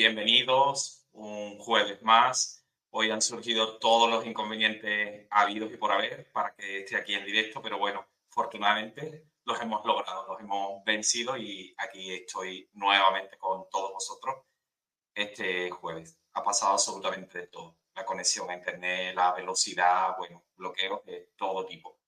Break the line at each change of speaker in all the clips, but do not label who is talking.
Bienvenidos un jueves más. Hoy han surgido todos los inconvenientes habidos y por haber para que esté aquí en directo, pero bueno, afortunadamente los hemos logrado, los hemos vencido y aquí estoy nuevamente con todos vosotros este jueves. Ha pasado absolutamente todo. La conexión a internet, la velocidad, bueno, bloqueos de todo tipo.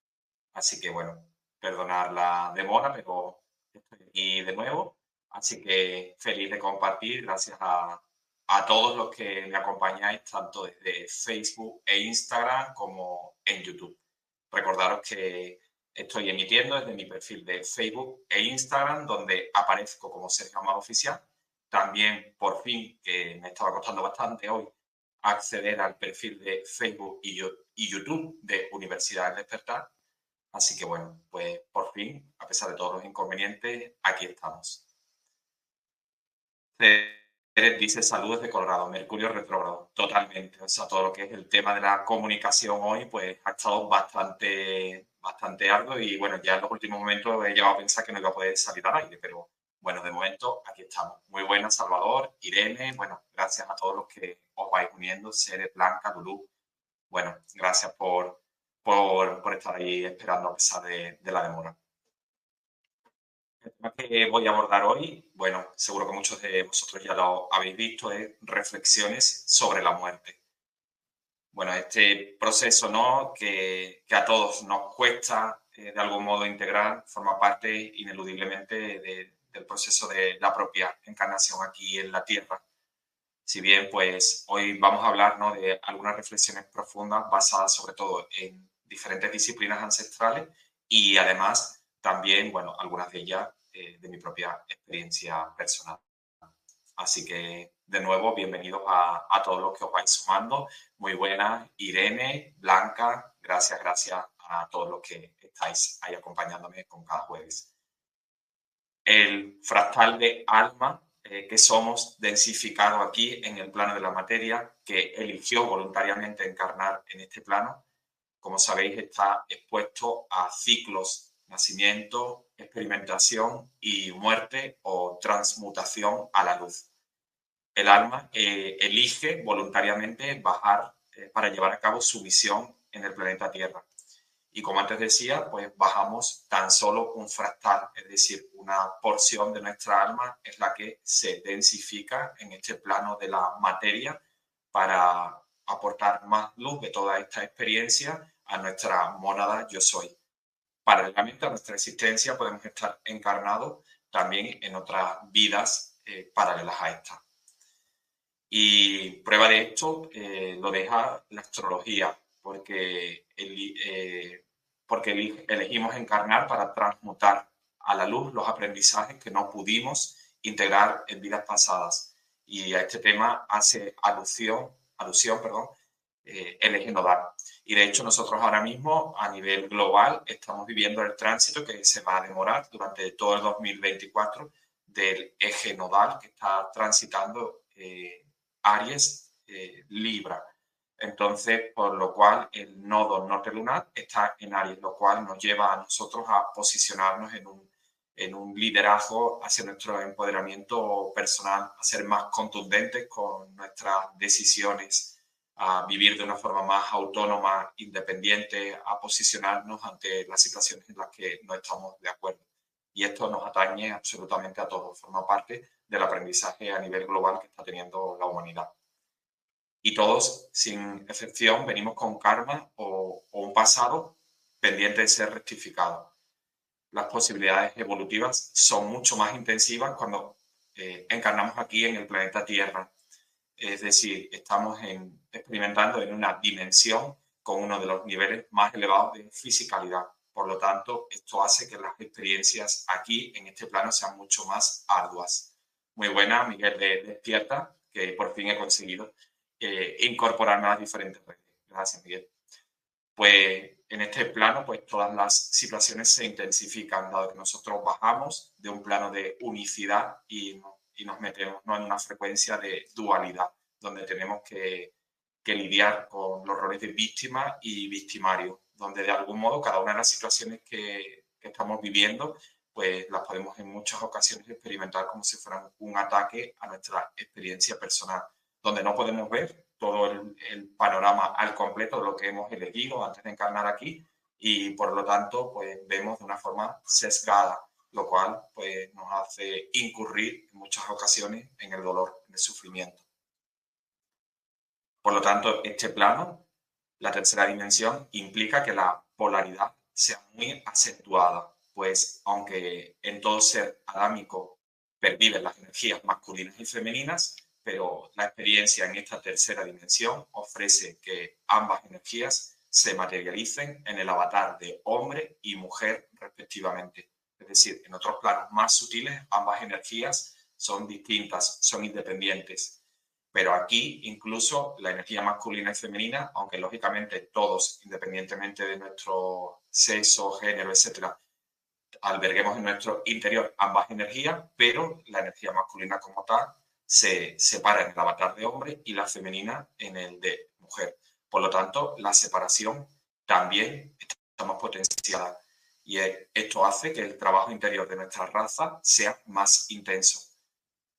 Así que bueno, perdonar la demora, pero estoy aquí de nuevo Así que feliz de compartir, gracias a, a todos los que me acompañáis, tanto desde Facebook e Instagram como en YouTube. Recordaros que estoy emitiendo desde mi perfil de Facebook e Instagram, donde aparezco como Sergio Amado Oficial. También, por fin, que me estaba costando bastante hoy, acceder al perfil de Facebook y, y YouTube de Universidad del Despertar. Así que bueno, pues por fin, a pesar de todos los inconvenientes, aquí estamos dice saludos de Colorado, Mercurio retrógrado, totalmente. O sea, todo lo que es el tema de la comunicación hoy, pues ha estado bastante, bastante arduo y bueno, ya en los últimos momentos he llegado a pensar que no iba a poder salir al aire, pero bueno, de momento aquí estamos. Muy buena, Salvador, Irene, bueno, gracias a todos los que os vais uniendo, Sere, Blanca, Lulú. Bueno, gracias por, por, por estar ahí esperando a pesar de la demora. El tema que voy a abordar hoy, bueno, seguro que muchos de vosotros ya lo habéis visto, es reflexiones sobre la muerte. Bueno, este proceso, ¿no? Que, a todos nos cuesta eh, de algún modo integrar, forma parte ineludiblemente del proceso de la propia encarnación aquí en la Tierra. Si bien, pues hoy vamos a hablar ¿no? de algunas reflexiones profundas basadas sobre todo en diferentes disciplinas ancestrales y además también, bueno, algunas de ellas eh, de mi propia experiencia personal. Así que, de nuevo, bienvenidos a, a todos los que os vais sumando. Muy buenas, Irene, Blanca, gracias, gracias a todos los que estáis ahí acompañándome con cada jueves. El fractal de alma eh, que somos densificado aquí en el plano de la materia, que eligió voluntariamente encarnar en este plano, como sabéis, está expuesto a ciclos nacimiento, experimentación y muerte o transmutación a la luz. El alma eh, elige voluntariamente bajar eh, para llevar a cabo su misión en el planeta Tierra. Y como antes decía, pues bajamos tan solo un fractal, es decir, una porción de nuestra alma es la que se densifica en este plano de la materia para aportar más luz de toda esta experiencia a nuestra mónada yo soy. Paralelamente a nuestra existencia podemos estar encarnados también en otras vidas eh, paralelas a esta. Y prueba de esto eh, lo deja la astrología, porque, eh, porque elegimos encarnar para transmutar a la luz los aprendizajes que no pudimos integrar en vidas pasadas. Y a este tema hace alusión, alusión perdón, eh, eje nodal. Y de hecho nosotros ahora mismo a nivel global estamos viviendo el tránsito que se va a demorar durante todo el 2024 del eje nodal que está transitando eh, Aries eh, Libra. Entonces, por lo cual el nodo norte lunar está en Aries, lo cual nos lleva a nosotros a posicionarnos en un, en un liderazgo hacia nuestro empoderamiento personal, a ser más contundentes con nuestras decisiones, a vivir de una forma más autónoma, independiente, a posicionarnos ante las situaciones en las que no estamos de acuerdo. Y esto nos atañe absolutamente a todos, forma parte del aprendizaje a nivel global que está teniendo la humanidad y todos, sin excepción, venimos con karma o, un pasado pendiente de ser rectificado. Las posibilidades evolutivas son mucho más intensivas cuando eh, encarnamos aquí en el planeta Tierra. Es decir, estamos experimentando en una dimensión con uno de los niveles más elevados de fisicalidad. Por lo tanto, esto hace que las experiencias aquí en este plano sean mucho más arduas. Muy buena, Miguel de Despierta, que por fin he conseguido eh, incorporarme a las diferentes redes. Gracias, Miguel. Pues en este plano, pues todas las situaciones se intensifican, dado que nosotros bajamos de un plano de unicidad y, y nos metemos en una frecuencia de dualidad, donde tenemos que, que lidiar con los roles de víctima y victimario, donde de algún modo cada una de las situaciones que, que estamos viviendo, pues las podemos en muchas ocasiones experimentar como si fueran un ataque a nuestra experiencia personal donde no podemos ver todo el, panorama al completo de lo que hemos elegido antes de encarnar aquí y por lo tanto pues vemos de una forma sesgada, lo cual pues nos hace incurrir en muchas ocasiones en el dolor, en el sufrimiento. Por lo tanto, este plano, la tercera dimensión, implica que la polaridad sea muy acentuada, pues aunque en todo ser adámico perviven las energías masculinas y femeninas, pero la experiencia en esta tercera dimensión ofrece que ambas energías se materialicen en el avatar de hombre y mujer respectivamente. Es decir, en otros planos más sutiles, ambas energías son distintas, son independientes. Pero aquí incluso la energía masculina y femenina, aunque lógicamente todos, independientemente de nuestro sexo, género, etcétera, alberguemos en nuestro interior ambas energías, pero la energía masculina como tal se separa en el avatar de hombre y la femenina en el de mujer. Por lo tanto, la separación también está más potenciada y esto hace que el trabajo interior de nuestra raza sea más intenso.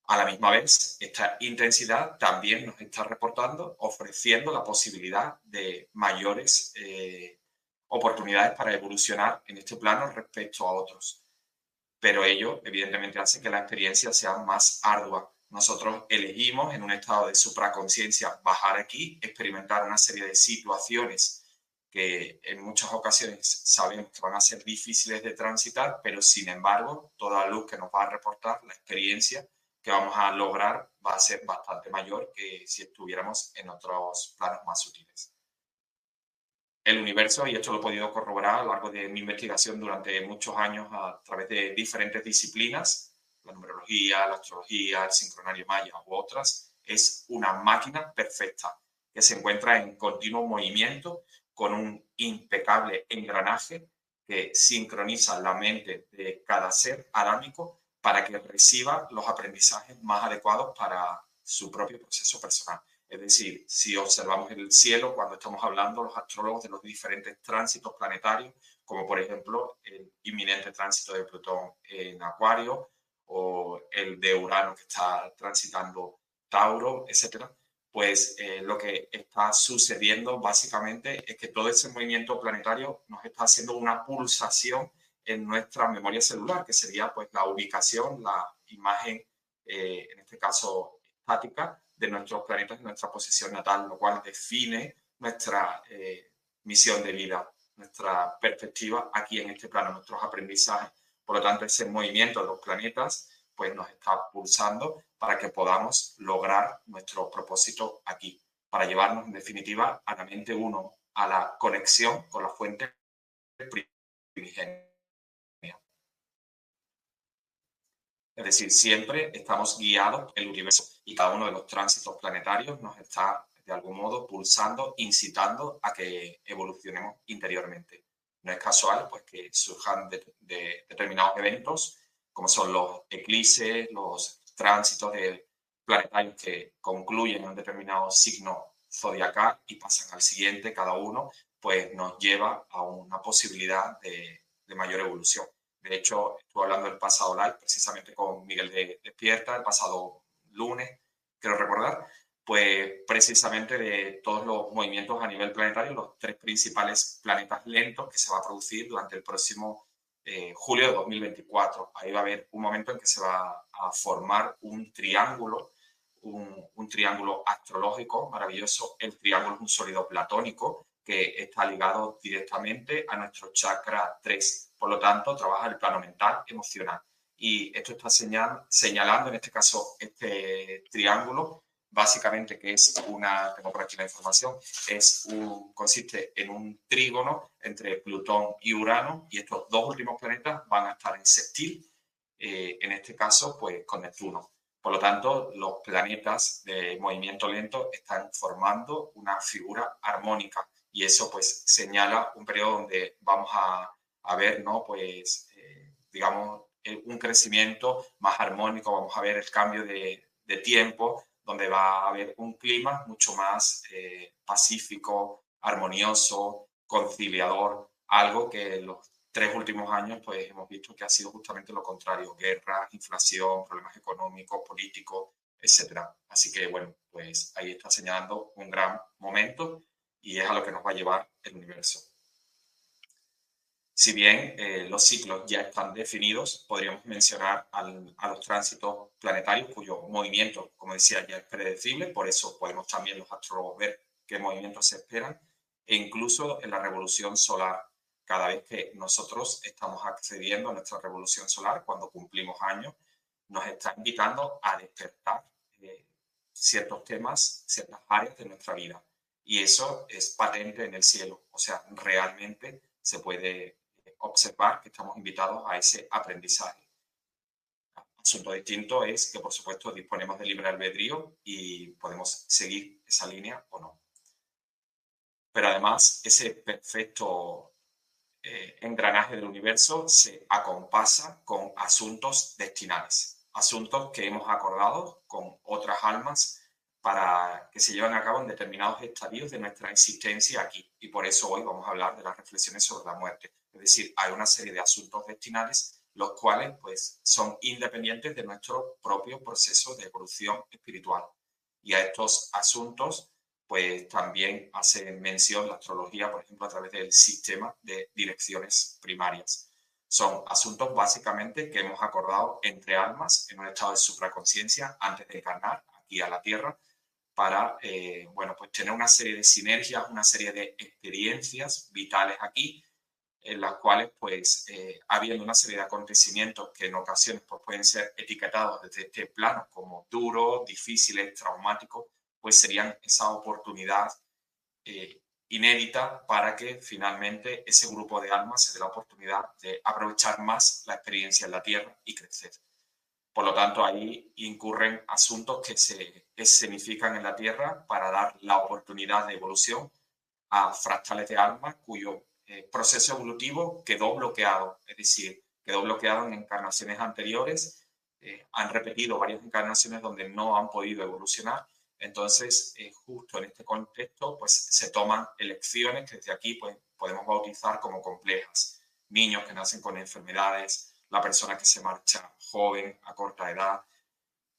A la misma vez, esta intensidad también nos está reportando, ofreciendo la posibilidad de mayores eh, oportunidades para evolucionar en este plano respecto a otros. Pero ello, evidentemente, hace que la experiencia sea más ardua nosotros elegimos en un estado de supraconciencia bajar aquí, experimentar una serie de situaciones que en muchas ocasiones sabemos que van a ser difíciles de transitar, pero sin embargo, toda luz que nos va a reportar, la experiencia que vamos a lograr va a ser bastante mayor que si estuviéramos en otros planos más sutiles. El universo, y esto lo he podido corroborar a lo largo de mi investigación durante muchos años a través de diferentes disciplinas, la numerología, la astrología, el sincronario maya u otras, es una máquina perfecta que se encuentra en continuo movimiento con un impecable engranaje que sincroniza la mente de cada ser arámico para que reciba los aprendizajes más adecuados para su propio proceso personal. Es decir, si observamos el cielo cuando estamos hablando los astrólogos de los diferentes tránsitos planetarios, como por ejemplo el inminente tránsito de Plutón en Acuario, o el de Urano que está transitando Tauro, etcétera, pues eh, lo que está sucediendo básicamente es que todo ese movimiento planetario nos está haciendo una pulsación en nuestra memoria celular, que sería pues la ubicación, la imagen, eh, en este caso estática, de nuestros planetas en nuestra posición natal, lo cual define nuestra eh, misión de vida, nuestra perspectiva aquí en este plano, nuestros aprendizajes. Por lo tanto, ese movimiento de los planetas pues nos está pulsando para que podamos lograr nuestro propósito aquí, para llevarnos en definitiva a la mente uno, a la conexión con la fuente primigenia. Es decir, siempre estamos guiados el universo y cada uno de los tránsitos planetarios nos está de algún modo pulsando, incitando a que evolucionemos interiormente. No es casual pues, que surjan de determinados eventos como son los eclipses, los tránsitos de planetarios que concluyen en un determinado signo zodiacal y pasan al siguiente, cada uno, pues nos lleva a una posibilidad de, mayor evolución. De hecho, estuve hablando el pasado live precisamente con Miguel de Despierta, el pasado lunes, quiero recordar, pues precisamente de todos los movimientos a nivel planetario, los tres principales planetas lentos que se va a producir durante el próximo eh, julio de 2024. Ahí va a haber un momento en que se va a formar un triángulo, un, triángulo astrológico maravilloso. El triángulo es un sólido platónico que está ligado directamente a nuestro chakra 3. Por lo tanto, trabaja el plano mental, emocional. Y esto está señal, señalando, en este caso, este triángulo básicamente que es una, tengo por aquí la información, es consiste en un trígono entre Plutón y Urano y estos dos últimos planetas van a estar en sextil, eh, en este caso pues con Neptuno. Por lo tanto, los planetas de movimiento lento están formando una figura armónica y eso pues señala un periodo donde vamos a, a ver, ¿no? Pues, eh, digamos, un crecimiento más armónico, vamos a ver el cambio de, de tiempo, donde va a haber un clima mucho más eh, pacífico, armonioso, conciliador, algo que los tres últimos años pues hemos visto que ha sido justamente lo contrario, guerra, inflación, problemas económicos, políticos, etc. Así que bueno, pues ahí está señalando un gran momento y es a lo que nos va a llevar el universo. Si bien eh, los ciclos ya están definidos, podríamos mencionar a los tránsitos planetarios cuyo movimiento, como decía, ya es predecible, por eso podemos también los astrólogos ver qué movimientos se esperan, e incluso en la revolución solar, cada vez que nosotros estamos accediendo a nuestra revolución solar, cuando cumplimos años, nos está invitando a despertar eh, ciertos temas, ciertas áreas de nuestra vida. Y eso es patente en el cielo, o sea, realmente se puede observar que estamos invitados a ese aprendizaje. Asunto distinto es que, por supuesto, disponemos de libre albedrío y podemos seguir esa línea o no. Pero además, ese perfecto eh, engranaje del universo se acompasa con asuntos destinales, asuntos que hemos acordado con otras almas para que se lleven a cabo en determinados estadios de nuestra existencia aquí. Y por eso hoy vamos a hablar de las reflexiones sobre la muerte. Es decir, hay una serie de asuntos destinales los cuales pues son independientes de nuestro propio proceso de evolución espiritual. Y a estos asuntos pues también hace mención la astrología, por ejemplo, a través del sistema de direcciones primarias. Son asuntos básicamente que hemos acordado entre almas en un estado de supraconciencia antes de encarnar aquí a la Tierra para, eh, bueno, pues tener una serie de sinergias, una serie de experiencias vitales aquí en las cuales, pues, eh, habiendo una serie de acontecimientos que en ocasiones pues, pueden ser etiquetados desde este plano como duros, difíciles, traumáticos, pues serían esa oportunidad eh, inédita para que finalmente ese grupo de almas se dé la oportunidad de aprovechar más la experiencia en la Tierra y crecer. Por lo tanto, ahí incurren asuntos que se escenifican en la Tierra para dar la oportunidad de evolución a fractales de almas cuyo eh, proceso evolutivo quedó bloqueado, es decir, quedó bloqueado en encarnaciones anteriores, eh, han repetido varias encarnaciones donde no han podido evolucionar, entonces eh, justo en este contexto pues se toman elecciones que desde aquí pues, podemos bautizar como complejas, niños que nacen con enfermedades, la persona que se marcha joven, a corta edad,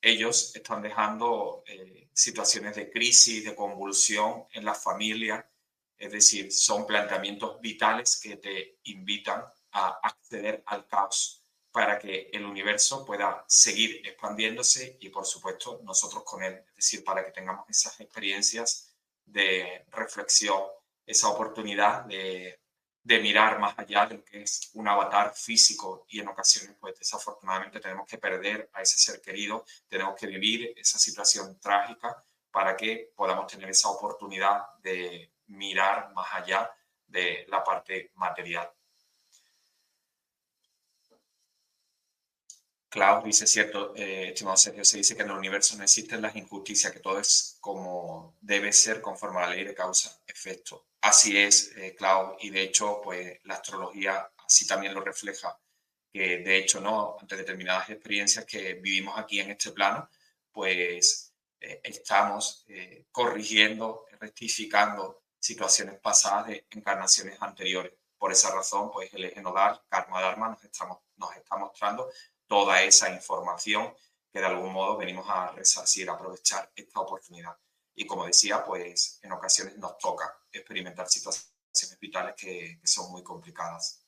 ellos están dejando eh, situaciones de crisis, de convulsión en la familia, es decir, son planteamientos vitales que te invitan a acceder al caos para que el universo pueda seguir expandiéndose y, por supuesto, nosotros con él. Es decir, para que tengamos esas experiencias de reflexión, esa oportunidad de, mirar más allá de lo que es un avatar físico y en ocasiones, pues desafortunadamente tenemos que perder a ese ser querido, tenemos que vivir esa situación trágica para que podamos tener esa oportunidad de mirar más allá de la parte material. Klaus dice, cierto, eh, estimado Sergio, se dice que en el universo no existen las injusticias, que todo es como debe ser conforme a la ley de causa-efecto. Así es, eh, Klaus, y de hecho, pues la astrología así también lo refleja, que de hecho, ¿no? Ante determinadas experiencias que vivimos aquí en este plano, pues eh, estamos eh, corrigiendo, rectificando situaciones pasadas de encarnaciones anteriores. Por esa razón, pues el eje nodal, Karma Dharma, nos, estamos, nos está mostrando toda esa información que de algún modo venimos a resarcir, aprovechar esta oportunidad. Y como decía, pues en ocasiones nos toca experimentar situaciones vitales que, son muy complicadas.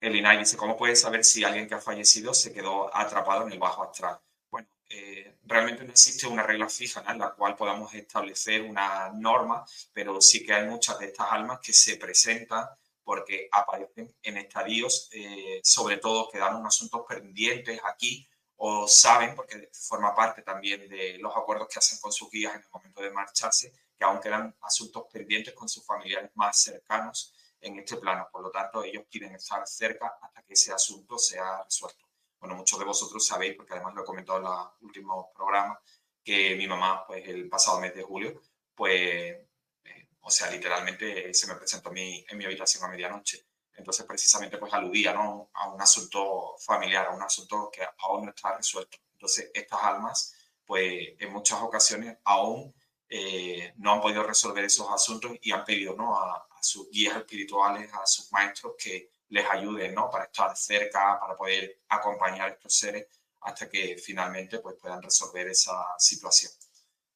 El INAI dice, ¿cómo puedes saber si alguien que ha fallecido se quedó atrapado en el bajo astral? Bueno, eh, realmente no existe una regla fija en la cual podamos establecer una norma, pero sí que hay muchas de estas almas que se presentan porque aparecen en estadios, eh, sobre todo que dan unos asuntos pendientes aquí, o saben, porque forma parte también de los acuerdos que hacen con sus guías en el momento de marcharse, que aún quedan asuntos pendientes con sus familiares más cercanos en este plano. Por lo tanto, ellos quieren estar cerca hasta que ese asunto sea resuelto. Bueno, muchos de vosotros sabéis, porque además lo he comentado en los últimos programas, que mi mamá, pues el pasado mes de julio, pues o sea, literalmente se me presentó en mi habitación a medianoche. Entonces, precisamente, pues aludía ¿no? a un asunto familiar, a un asunto que aún no está resuelto. Entonces, estas almas, pues en muchas ocasiones aún eh, no han podido resolver esos asuntos y han pedido ¿no? a, sus guías espirituales, a sus maestros, que les ayuden ¿no? para estar cerca, para poder acompañar a estos seres hasta que finalmente pues, puedan resolver esa situación.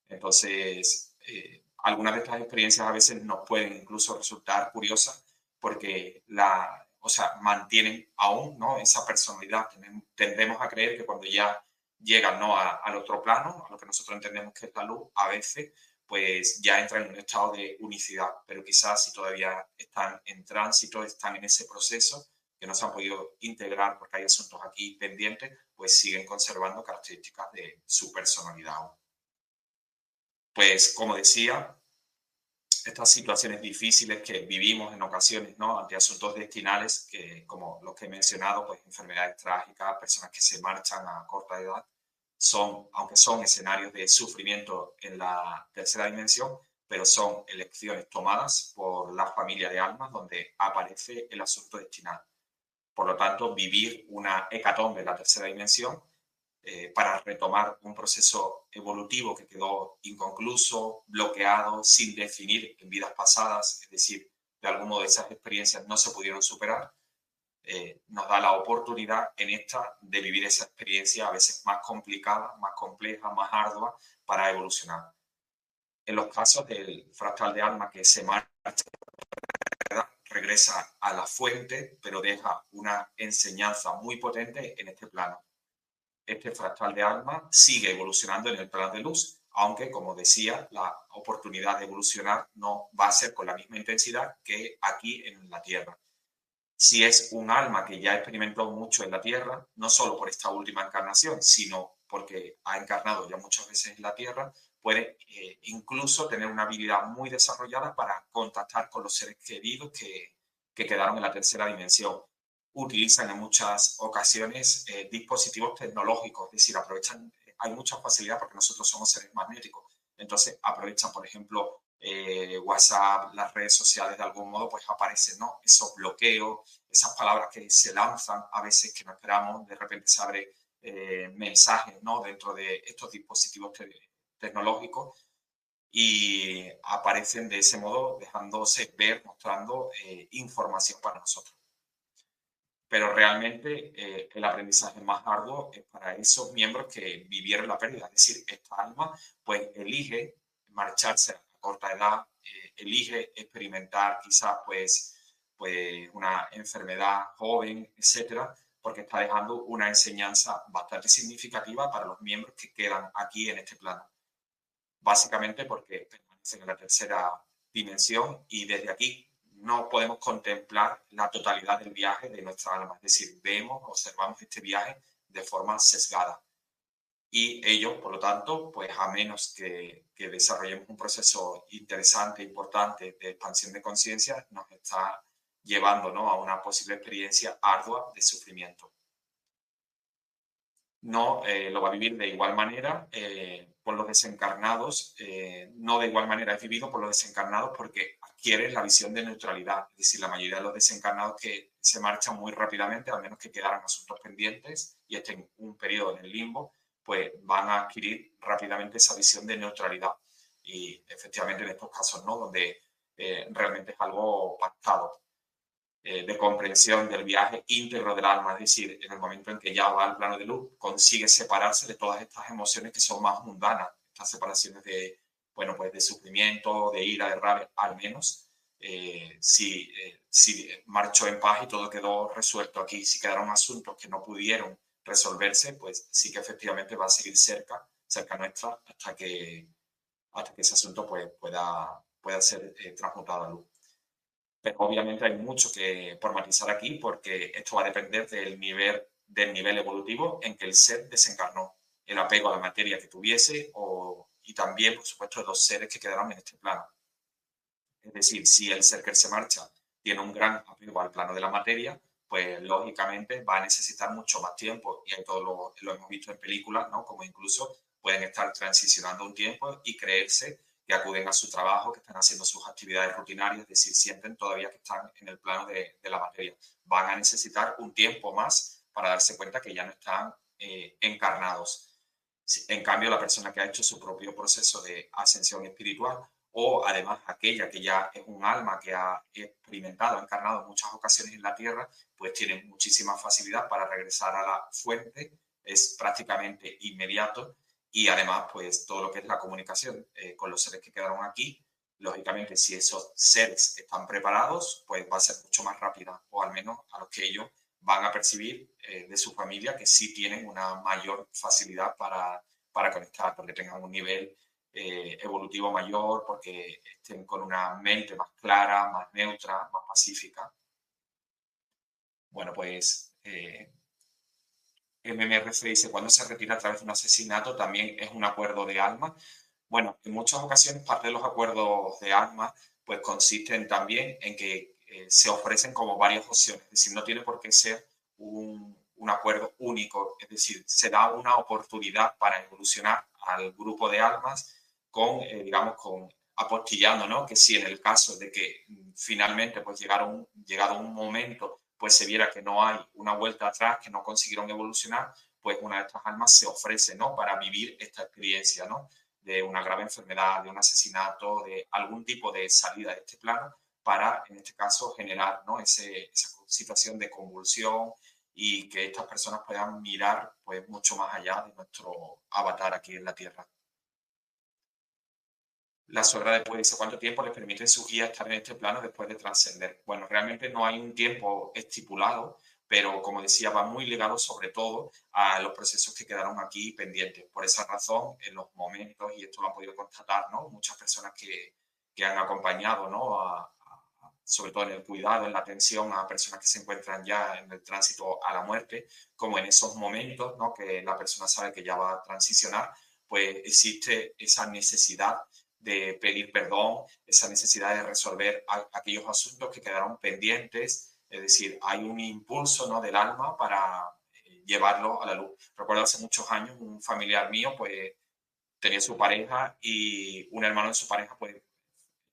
Entonces, eh, algunas de estas experiencias a veces nos pueden incluso resultar curiosas porque la, o sea, mantienen aún ¿no? esa personalidad. Tendemos a creer que cuando ya llegan ¿no? al otro plano, a lo que nosotros entendemos que es la luz, a veces pues ya entran en un estado de unicidad, pero quizás si todavía están en tránsito, están en ese proceso, que no se han podido integrar porque hay asuntos aquí pendientes, pues siguen conservando características de su personalidad pues como decía, estas situaciones difíciles que vivimos en ocasiones, ¿no? Ante asuntos destinales, que como los que he mencionado, pues enfermedades trágicas, personas que se marchan a corta edad, son, aunque son escenarios de sufrimiento en la tercera dimensión, pero son elecciones tomadas por la familia de almas donde aparece el asunto destinal. Por lo tanto, vivir una hecatombe en la tercera dimensión eh, para retomar un proceso evolutivo que quedó inconcluso, bloqueado, sin definir en vidas pasadas, es decir, de algún modo esas experiencias no se pudieron superar, eh, nos da la oportunidad en esta de vivir esa experiencia a veces más complicada, más compleja, más ardua para evolucionar. En los casos del fractal de alma que se marcha, regresa a la fuente, pero deja una enseñanza muy potente en este plano este fractal de alma sigue evolucionando en el plano de luz, aunque, como decía, la oportunidad de evolucionar no va a ser con la misma intensidad que aquí en la Tierra. Si es un alma que ya experimentó mucho en la Tierra, no solo por esta última encarnación, sino porque ha encarnado ya muchas veces en la Tierra, puede eh, incluso tener una habilidad muy desarrollada para contactar con los seres queridos que, que quedaron en la tercera dimensión utilizan en muchas ocasiones eh, dispositivos tecnológicos, es decir, aprovechan, hay mucha facilidad porque nosotros somos seres magnéticos, entonces aprovechan, por ejemplo, eh, WhatsApp, las redes sociales de algún modo, pues aparecen esos bloqueos, esas palabras que se lanzan a veces que no esperamos, de repente se abre eh, mensajes ¿no? dentro de estos dispositivos tecnológicos y aparecen de ese modo dejándose ver, mostrando información para nosotros. Pero realmente eh, el aprendizaje más arduo es para esos miembros que vivieron la pérdida, es decir, esta alma pues elige marcharse a corta edad, eh, elige experimentar quizás pues, pues una enfermedad joven, etcétera, porque está dejando una enseñanza bastante significativa para los miembros que quedan aquí en este plano. Básicamente porque permanecen en la tercera dimensión y desde aquí no podemos contemplar la totalidad del viaje de nuestra alma, es decir, vemos, observamos este viaje de forma sesgada. Y ello, por lo tanto, pues a menos que, que desarrollemos un proceso interesante, importante de expansión de conciencia, nos está llevando ¿no? a una posible experiencia ardua de sufrimiento. No eh, lo va a vivir de igual manera eh, por los desencarnados, eh, no de igual manera es vivido por los desencarnados porque quiere la visión de neutralidad. Es decir, la mayoría de los desencarnados que se marchan muy rápidamente, al menos que quedaran asuntos pendientes y estén un periodo en el limbo, pues van a adquirir rápidamente esa visión de neutralidad. Y efectivamente en estos casos, ¿no? Donde eh, realmente es algo pactado. Eh, de comprensión del viaje íntegro del alma, es decir, en el momento en que ya va al plano de luz, consigue separarse de todas estas emociones que son más mundanas, estas separaciones de bueno, pues de sufrimiento, de ira, de rabia, al menos, eh, si, eh, si marchó en paz y todo quedó resuelto aquí, si quedaron asuntos que no pudieron resolverse, pues sí que efectivamente va a seguir cerca, cerca nuestra, hasta que, hasta que ese asunto pues, pueda, pueda ser eh, transmutado a luz. Pero obviamente hay mucho que por matizar aquí porque esto va a depender del nivel, del nivel evolutivo en que el ser desencarnó, el apego a la materia que tuviese o y también, por supuesto, los seres que quedaron en este plano. Es decir, si el ser que se marcha tiene un gran apego al plano de la materia, pues lógicamente va a necesitar mucho más tiempo y todo lo, lo hemos visto en películas, ¿no? Como incluso pueden estar transicionando un tiempo y creerse que acuden a su trabajo, que están haciendo sus actividades rutinarias, es decir, sienten todavía que están en el plano de, de la materia. Van a necesitar un tiempo más para darse cuenta que ya no están eh, encarnados. En cambio, la persona que ha hecho su propio proceso de ascensión espiritual o además aquella que ya es un alma que ha experimentado, ha encarnado en muchas ocasiones en la tierra, pues tiene muchísima facilidad para regresar a la fuente, es prácticamente inmediato. Y además pues todo lo que es la comunicación eh, con los seres que quedaron aquí, lógicamente si esos seres están preparados, pues va a ser mucho más rápida o al menos a los que ellos van a percibir eh, de su familia que sí tienen una mayor facilidad para, para conectar, porque tengan un nivel eh, evolutivo mayor, porque estén con una mente más clara, más neutra, más pacífica. Bueno, pues eh, MMRC dice, cuando se retira a través de un asesinato también es un acuerdo de alma. Bueno, en muchas ocasiones parte de los acuerdos de alma pues consisten también en que eh, se ofrecen como varias opciones, es decir, no tiene por qué ser un, un, acuerdo único, es decir, se da una oportunidad para evolucionar al grupo de almas con, eh, digamos, con apostillando, ¿no? Que si en el caso de que mm, finalmente, pues llegaron, llegado un momento, pues se viera que no hay una vuelta atrás, que no consiguieron evolucionar, pues una de estas almas se ofrece, ¿no? Para vivir esta experiencia, ¿no? De una grave enfermedad, de un asesinato, de algún tipo de salida de este plano, para, en este caso, generar ¿no? Ese, esa situación de convulsión y que estas personas puedan mirar pues, mucho más allá de nuestro avatar aquí en la Tierra. La suegra después dice cuánto tiempo le permite su guía estar en este plano después de trascender. Bueno, realmente no hay un tiempo estipulado, pero como decía, va muy ligado sobre todo a los procesos que quedaron aquí pendientes. Por esa razón, en los momentos, y esto lo han podido constatar, ¿no? Muchas personas que, que han acompañado ¿no? a, sobre todo en el cuidado, en la atención a personas que se encuentran ya en el tránsito a la muerte, como en esos momentos ¿no? que la persona sabe que ya va a transicionar, pues existe esa necesidad de pedir perdón, esa necesidad de resolver aquellos asuntos que quedaron pendientes, es decir, hay un impulso ¿no? del alma para eh, llevarlo a la luz. Recuerdo hace muchos años un familiar mío pues tenía su pareja y un hermano de su pareja pues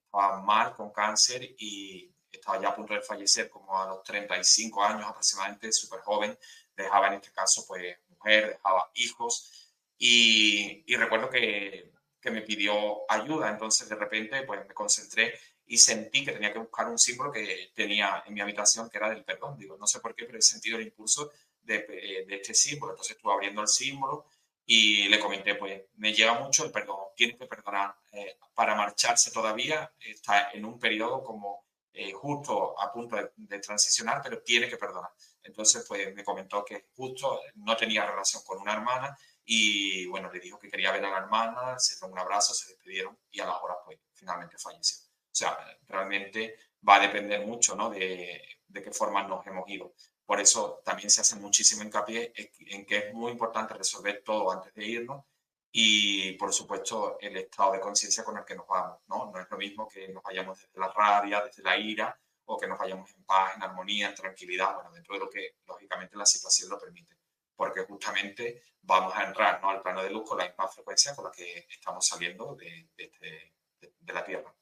estaba mal con cáncer y estaba ya a punto de fallecer como a los 35 años aproximadamente, súper joven, dejaba en este caso pues mujer, dejaba hijos y, y recuerdo que, que, me pidió ayuda, entonces de repente pues me concentré y sentí que tenía que buscar un símbolo que tenía en mi habitación, que era del perdón. Digo, no sé por qué, pero he sentido el impulso de, eh, de este símbolo. Entonces estuve abriendo el símbolo y le comenté, pues me lleva mucho el perdón, tiene que perdonar. Eh, para marcharse todavía está en un periodo como eh, justo a punto de, transicionar, pero tiene que perdonar. Entonces, pues me comentó que justo no tenía relación con una hermana y bueno, le dijo que quería ver a la hermana, se dio un abrazo, se despidieron y a la hora, pues finalmente falleció. O sea, realmente va a depender mucho, ¿no? De, de qué forma nos hemos ido. Por eso también se hace muchísimo hincapié en que es muy importante resolver todo antes de irnos y por supuesto el estado de conciencia con el que nos vamos. ¿no? no es lo mismo que nos vayamos desde la rabia, desde la ira o que nos vayamos en paz, en armonía, en tranquilidad, bueno, dentro de lo que lógicamente la situación lo permite, porque justamente vamos a entrar ¿no? al plano de luz con la misma frecuencia con la que estamos saliendo de, de, este, de la Tierra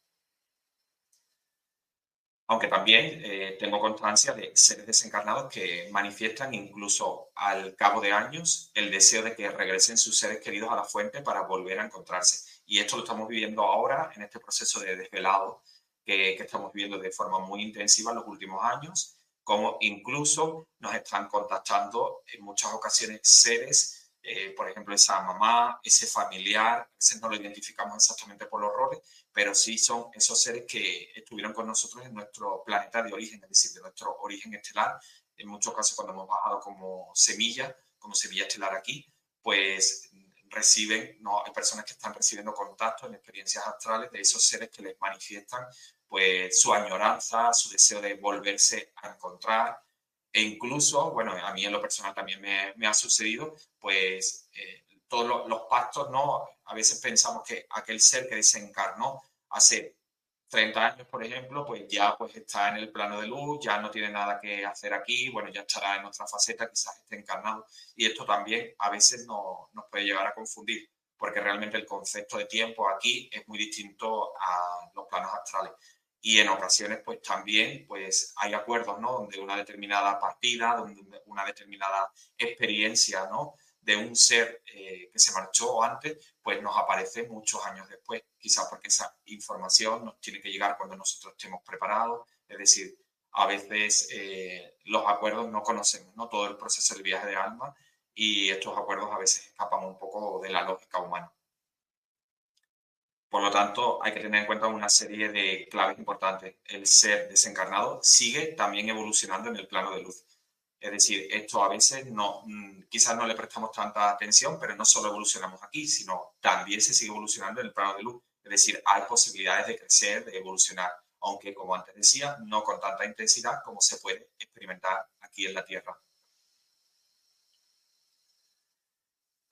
aunque también eh, tengo constancia de seres desencarnados que manifiestan incluso al cabo de años el deseo de que regresen sus seres queridos a la fuente para volver a encontrarse. Y esto lo estamos viviendo ahora en este proceso de desvelado que, que estamos viviendo de forma muy intensiva en los últimos años, como incluso nos están contactando en muchas ocasiones seres eh, por ejemplo, esa mamá, ese familiar, a veces no lo identificamos exactamente por los roles, pero sí son esos seres que estuvieron con nosotros en nuestro planeta de origen, es decir, de nuestro origen estelar. En muchos casos, cuando hemos bajado como semilla, como semilla estelar aquí, pues reciben, no, hay personas que están recibiendo contacto en experiencias astrales de esos seres que les manifiestan pues su añoranza, su deseo de volverse a encontrar, e incluso, bueno, a mí en lo personal también me, ha sucedido, pues eh, todos los, pactos, ¿no? A veces pensamos que aquel ser que desencarnó hace 30 años, por ejemplo, pues ya pues está en el plano de luz, ya no tiene nada que hacer aquí, bueno, ya estará en otra faceta, quizás esté encarnado. Y esto también a veces no, nos puede llegar a confundir, porque realmente el concepto de tiempo aquí es muy distinto a los planos astrales y en ocasiones pues también pues hay acuerdos, ¿no? Donde una determinada partida, donde una determinada experiencia, ¿no? De un ser eh, que se marchó antes, pues nos aparece muchos años después, quizás porque esa información nos tiene que llegar cuando nosotros estemos preparados, es decir, a veces eh, los acuerdos no conocemos, ¿no? Todo el proceso del viaje de alma y estos acuerdos a veces escapan un poco de la lógica humana. Por lo tanto, hay que tener en cuenta una serie de claves importantes. El ser desencarnado sigue también evolucionando en el plano de luz. Es decir, esto a veces no, mm, quizás no le prestamos tanta atención, pero no solo evolucionamos aquí, sino también se sigue evolucionando en el plano de luz. Es decir, hay posibilidades de crecer, de evolucionar, aunque como antes decía, no con tanta intensidad como se puede experimentar aquí en la Tierra.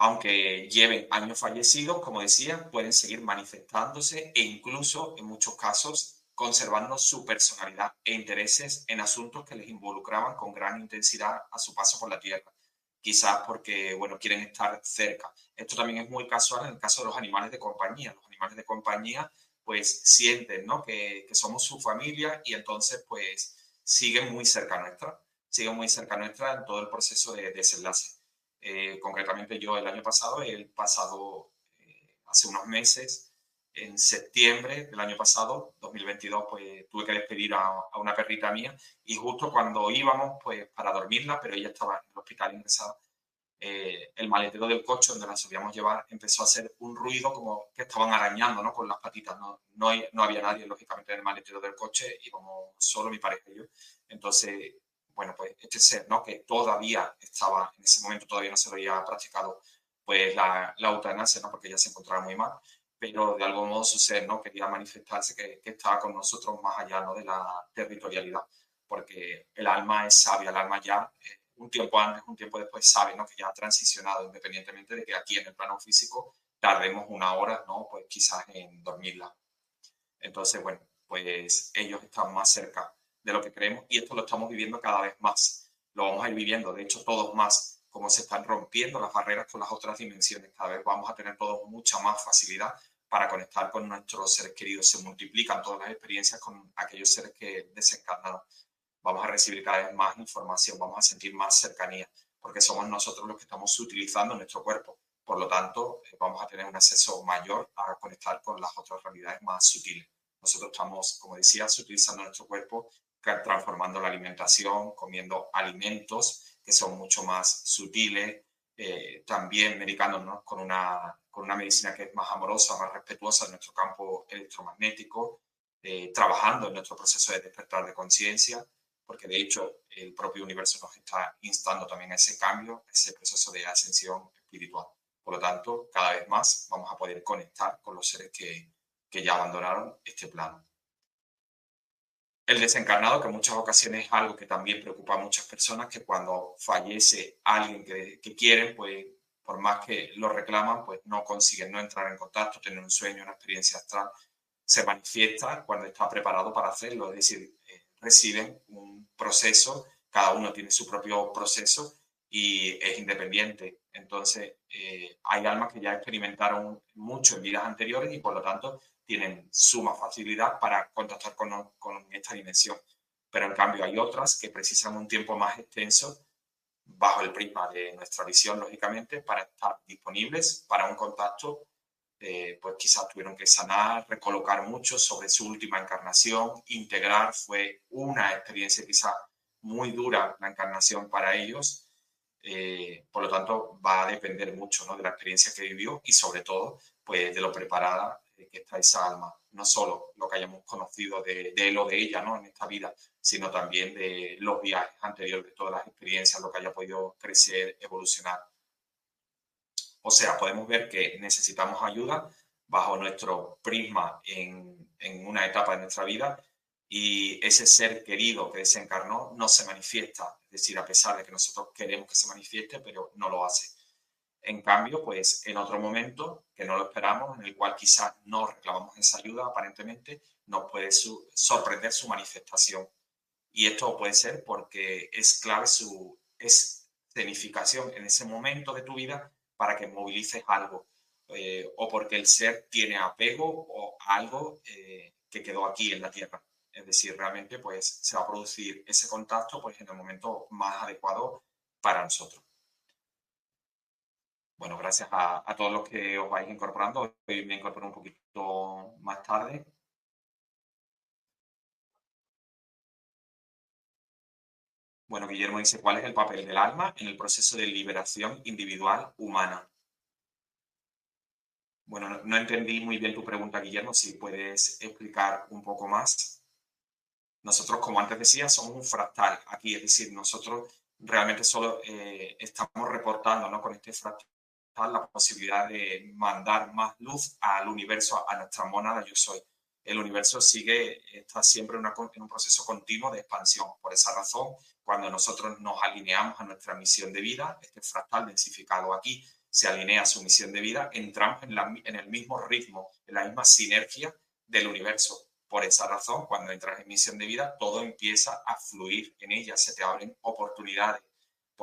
Aunque lleven años fallecidos, como decía, pueden seguir manifestándose e incluso en muchos casos conservando su personalidad e intereses en asuntos que les involucraban con gran intensidad a su paso por la Tierra. Quizás porque, bueno, quieren estar cerca. Esto también es muy casual en el caso de los animales de compañía. Los animales de compañía, pues, sienten, ¿no? Que, que somos su familia y entonces, pues, siguen muy cerca nuestra. Siguen muy cerca nuestra en todo el proceso de desenlace. Eh, concretamente yo el año pasado, el pasado, eh, hace unos meses, en septiembre del año pasado, 2022, pues tuve que despedir a, una perrita mía y justo cuando íbamos, pues para dormirla, pero ella estaba en el hospital ingresada, eh, el maletero del coche donde la solíamos llevar empezó a hacer un ruido como que estaban arañando ¿no? con las patitas. No, no, no había nadie, lógicamente, en el maletero del coche, íbamos solo mi pareja y yo. Entonces bueno, pues este ser, ¿no? Que todavía estaba, en ese momento todavía no se lo había practicado, pues la, la eutanasia, ¿no? Porque ya se encontraba muy mal, pero de algún modo su ser, ¿no? Quería manifestarse que, que estaba con nosotros más allá, ¿no? De la territorialidad, porque el alma es sabia, el alma ya, eh, un tiempo antes, un tiempo después sabe, ¿no? Que ya ha transicionado, independientemente de que aquí en el plano físico tardemos una hora, ¿no? Pues quizás en dormirla. Entonces, bueno, pues ellos están más cerca de lo que creemos y esto lo estamos viviendo cada vez más. Lo vamos a ir viviendo, de hecho, todos más, como se están rompiendo las barreras con las otras dimensiones. Cada vez vamos a tener todos mucha más facilidad para conectar con nuestros seres queridos. Se multiplican todas las experiencias con aquellos seres que desencarnaron. Vamos a recibir cada vez más información, vamos a sentir más cercanía, porque somos nosotros los que estamos utilizando nuestro cuerpo. Por lo tanto, eh, vamos a tener un acceso mayor a conectar con las otras realidades más sutiles nosotros estamos, como decías, utilizando nuestro cuerpo, transformando la alimentación, comiendo alimentos que son mucho más sutiles, eh, también medicándonos con una, con una medicina que es más amorosa, más respetuosa de nuestro campo electromagnético, eh, trabajando en nuestro proceso de despertar de conciencia, porque de hecho el propio universo nos está instando también a ese cambio, ese proceso de ascensión espiritual. Por lo tanto, cada vez más vamos a poder conectar con los seres que, que ya abandonaron este plano. El desencarnado, que en muchas ocasiones es algo que también preocupa a muchas personas, que cuando fallece alguien que, quieren, pues por más que lo reclaman, pues no consiguen no entrar en contacto, tener un sueño, una experiencia astral, se manifiesta cuando está preparado para hacerlo, es decir, eh, reciben un proceso, cada uno tiene su propio proceso y es independiente. Entonces, eh, hay almas que ya experimentaron mucho en vidas anteriores y por lo tanto tienen suma facilidad para contactar con, con esta dimensión. Pero en cambio hay otras que precisan un tiempo más extenso bajo el prisma de nuestra visión, lógicamente, para estar disponibles para un contacto, eh, pues quizás tuvieron que sanar, recolocar mucho sobre su última encarnación, integrar, fue una experiencia quizás muy dura la encarnación para ellos, eh, por lo tanto va a depender mucho ¿no? de la experiencia que vivió y sobre todo pues de lo preparada que está esa alma, no solo lo que hayamos conocido de, de él o de ella ¿no? en esta vida, sino también de los viajes anteriores, de todas las experiencias, lo que haya podido crecer, evolucionar. O sea, podemos ver que necesitamos ayuda bajo nuestro prisma en, en una etapa de nuestra vida y ese ser querido que desencarnó no se manifiesta, es decir, a pesar de que nosotros queremos que se manifieste, pero no lo hace. En cambio, pues en otro momento que no lo esperamos, en el cual quizás no reclamamos esa ayuda, aparentemente nos puede sorprender su manifestación. Y esto puede ser porque es clave su escenificación en ese momento de tu vida para que movilices algo. Eh, o porque el ser tiene apego o algo eh, que quedó aquí en la tierra. Es decir, realmente pues se va a producir ese contacto pues en el momento más adecuado para nosotros. Bueno, gracias a, todos los que os vais incorporando. Hoy me incorporo un poquito más tarde. Bueno, Guillermo dice, ¿cuál es el papel del alma en el proceso de liberación individual humana? Bueno, no, entendí muy bien tu pregunta, Guillermo, si puedes explicar un poco más. Nosotros, como antes decía, somos un fractal aquí, es decir, nosotros realmente solo eh, estamos reportando ¿no? con este fractal la posibilidad de mandar más luz al universo, a nuestra monada yo soy. El universo sigue, está siempre en, un proceso continuo de expansión. Por esa razón, cuando nosotros nos alineamos a nuestra misión de vida, este fractal densificado aquí se alinea a su misión de vida, entramos en, en el mismo ritmo, en la misma sinergia del universo. Por esa razón, cuando entras en misión de vida, todo empieza a fluir en ella, se te abren oportunidades,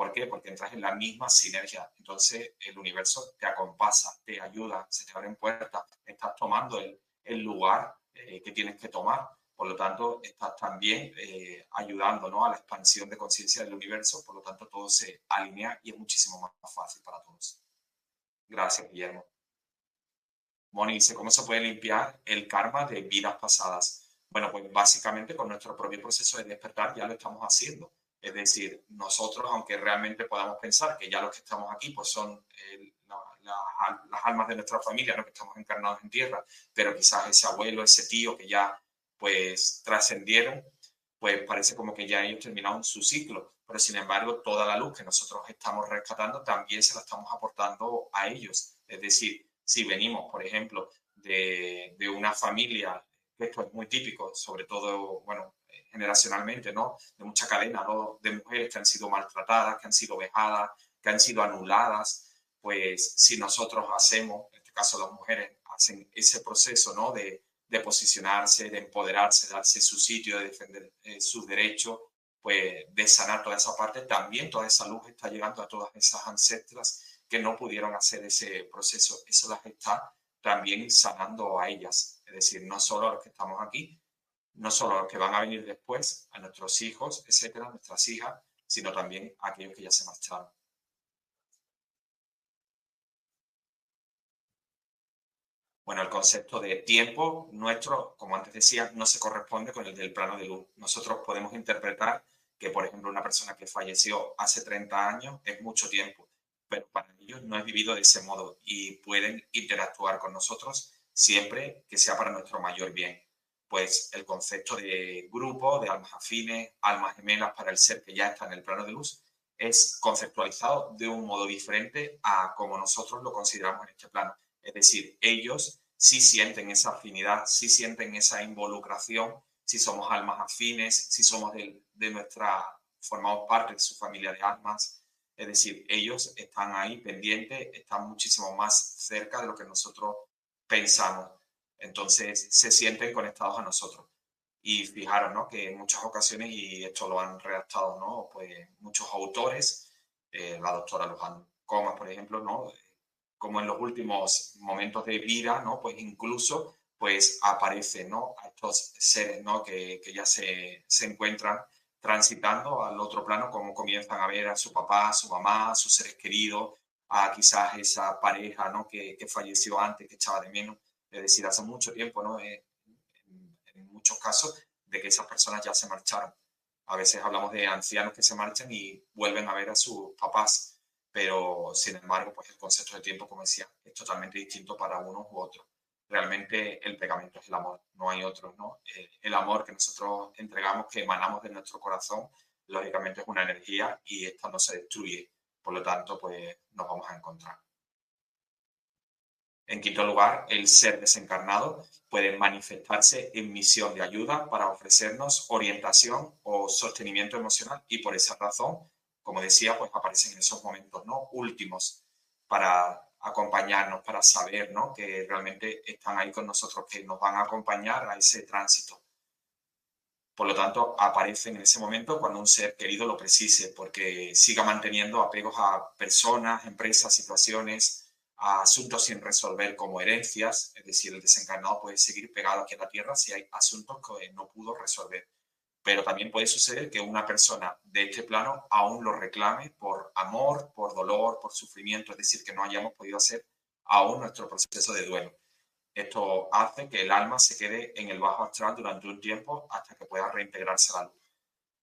¿Por qué? Porque entras en la misma sinergia. Entonces el universo te acompasa, te ayuda, se te abren puertas, estás tomando el, lugar eh, que tienes que tomar. Por lo tanto, estás también eh, ayudando ¿no? a la expansión de conciencia del universo. Por lo tanto, todo se alinea y es muchísimo más fácil para todos. Gracias, Guillermo. Moni dice, ¿cómo se puede limpiar el karma de vidas pasadas? Bueno, pues básicamente con nuestro propio proceso de despertar ya lo estamos haciendo es decir, nosotros, aunque realmente podamos pensar que ya los que estamos aquí pues son las almas de nuestra familia, ¿no? que estamos encarnados en tierra, pero quizás ese abuelo, ese tío que ya pues trascendieron, pues parece como que ya ellos terminaron su ciclo. Pero sin embargo, toda la luz que nosotros estamos rescatando también se la estamos aportando a ellos. Es decir, si venimos, por ejemplo, de, de una familia, esto es muy típico, sobre todo, bueno, generacionalmente, ¿no? De mucha cadena. De mujeres que han sido maltratadas, que han sido vejadas, que han sido anuladas, pues si nosotros hacemos, en este caso las mujeres hacen ese proceso, ¿no? De, de posicionarse, de empoderarse, de darse su sitio, de defender eh, sus derechos, pues de sanar toda esa parte, también toda esa luz está llegando a todas esas ancestras que no pudieron hacer ese proceso. Eso las está también sanando a ellas. Es decir, no solo a los que estamos aquí, no solo a los que van a venir después, a nuestros hijos, etcétera, nuestras hijas, sino también a aquellos que ya se marcharon. Bueno, el concepto de tiempo nuestro, como antes decía, no se corresponde con el del plano de luz. Nosotros podemos interpretar que, por ejemplo, una persona que falleció hace 30 años es mucho tiempo, pero para ellos no es vivido de ese modo y pueden interactuar con nosotros siempre que sea para nuestro mayor bien. Pues el concepto de grupo, de almas afines, almas gemelas para el ser que ya está en el plano de luz, es conceptualizado de un modo diferente a como nosotros lo consideramos en este plano. Es decir, ellos sí sienten esa afinidad, sí sienten esa involucración, si somos almas afines, si somos de, de nuestra, formamos parte de su familia de almas. Es decir, ellos están ahí pendientes, están muchísimo más cerca de lo que nosotros pensamos. Entonces se sienten conectados a nosotros. Y fijaros, ¿no? Que en muchas ocasiones, y esto lo han redactado, ¿no? Pues muchos autores, eh, la doctora Luján Comas, por ejemplo, ¿no? Como en los últimos momentos de vida, ¿no? Pues incluso, pues aparecen, ¿no? A estos seres, ¿no? Que, que ya se, se encuentran transitando al otro plano, como comienzan a ver a su papá, a su mamá, a sus seres queridos, a quizás esa pareja, ¿no? Que, que falleció antes, que echaba de menos, es decir, hace mucho tiempo, ¿no? Eh, muchos casos de que esas personas ya se marcharon. A veces hablamos de ancianos que se marchan y vuelven a ver a sus papás, pero sin embargo, pues el concepto de tiempo, como decía, es totalmente distinto para unos u otros. Realmente el pegamento es el amor, no hay otro, ¿no? Eh, el amor que nosotros entregamos, que emanamos de nuestro corazón, lógicamente es una energía y esta no se destruye. Por lo tanto, pues nos vamos a encontrar. En quinto lugar, el ser desencarnado puede manifestarse en misión de ayuda para ofrecernos orientación o sostenimiento emocional y por esa razón, como decía, pues aparecen en esos momentos ¿no? últimos para acompañarnos, para saber ¿no? que realmente están ahí con nosotros, que nos van a acompañar a ese tránsito. Por lo tanto, aparecen en ese momento cuando un ser querido lo precise, porque siga manteniendo apegos a personas, empresas, situaciones, asuntos sin resolver como herencias, es decir, el desencarnado puede seguir pegado aquí en la Tierra si hay asuntos que no pudo resolver. Pero también puede suceder que una persona de este plano aún lo reclame por amor, por dolor, por sufrimiento, es decir, que no hayamos podido hacer aún nuestro proceso de duelo. Esto hace que el alma se quede en el bajo astral durante un tiempo hasta que pueda reintegrarse a la luz.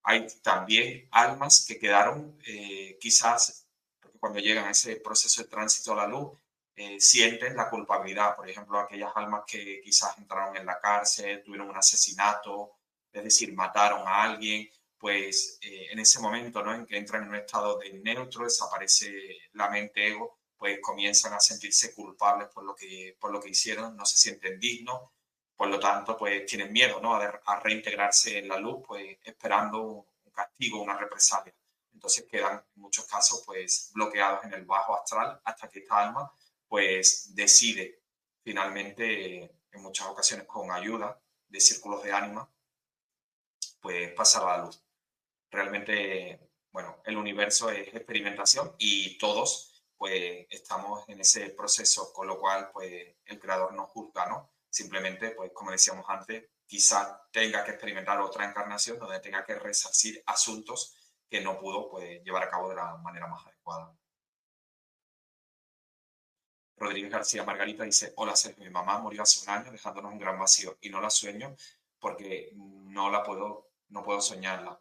Hay también almas que quedaron eh, quizás, porque cuando llegan a ese proceso de tránsito a la luz, eh, sienten la culpabilidad. Por ejemplo, aquellas almas que quizás entraron en la cárcel, tuvieron un asesinato, es decir, mataron a alguien, pues eh, en ese momento ¿no? en que entran en un estado de neutro, desaparece la mente ego, pues comienzan a sentirse culpables por lo que, por lo que hicieron, no se sienten dignos, por lo tanto, pues tienen miedo ¿no? a, a reintegrarse en la luz, pues esperando un castigo, una represalia. Entonces quedan en muchos casos pues bloqueados en el bajo astral hasta que esta alma pues decide finalmente, en muchas ocasiones con ayuda de círculos de ánima, pues pasar a la luz. Realmente, bueno, el universo es experimentación y todos pues estamos en ese proceso, con lo cual pues el creador no juzga, ¿no? Simplemente, pues como decíamos antes, quizás tenga que experimentar otra encarnación donde tenga que resarcir asuntos que no pudo pues, llevar a cabo de la manera más adecuada. Rodríguez García Margarita dice, hola Sergio, mi mamá murió hace un año dejándonos un gran vacío y no la sueño porque no la puedo, no puedo soñarla.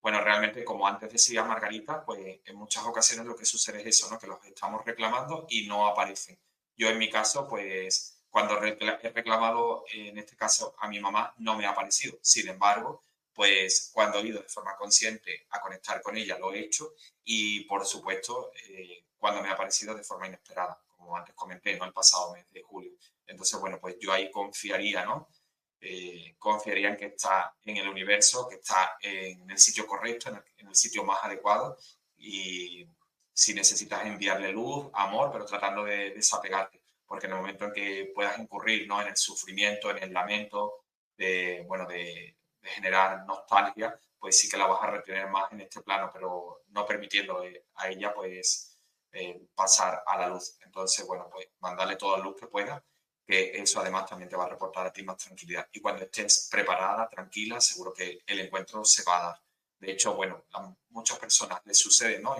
Bueno, realmente, como antes decía Margarita, pues en muchas ocasiones lo que sucede es eso, ¿no? Que los estamos reclamando y no aparecen. Yo en mi caso, pues cuando he reclamado, en este caso, a mi mamá, no me ha aparecido. Sin embargo, pues cuando he ido de forma consciente a conectar con ella, lo he hecho y, por supuesto, eh, cuando me ha aparecido de forma inesperada como antes comenté, ¿no? El pasado mes de julio. Entonces, bueno, pues yo ahí confiaría, ¿no? Eh, confiaría en que está en el universo, que está en el sitio correcto, en el, sitio más adecuado y si necesitas enviarle luz, amor, pero tratando de, desapegarte, porque en el momento en que puedas incurrir ¿no? en el sufrimiento, en el lamento, de, bueno, de, de, generar nostalgia, pues sí que la vas a retener más en este plano, pero no permitiendo a ella pues eh, pasar a la luz. Entonces, bueno, pues mandarle toda la luz que pueda, que eso además también te va a reportar a ti más tranquilidad. Y cuando estés preparada, tranquila, seguro que el encuentro se va a dar. De hecho, bueno, muchas personas les sucede, ¿no?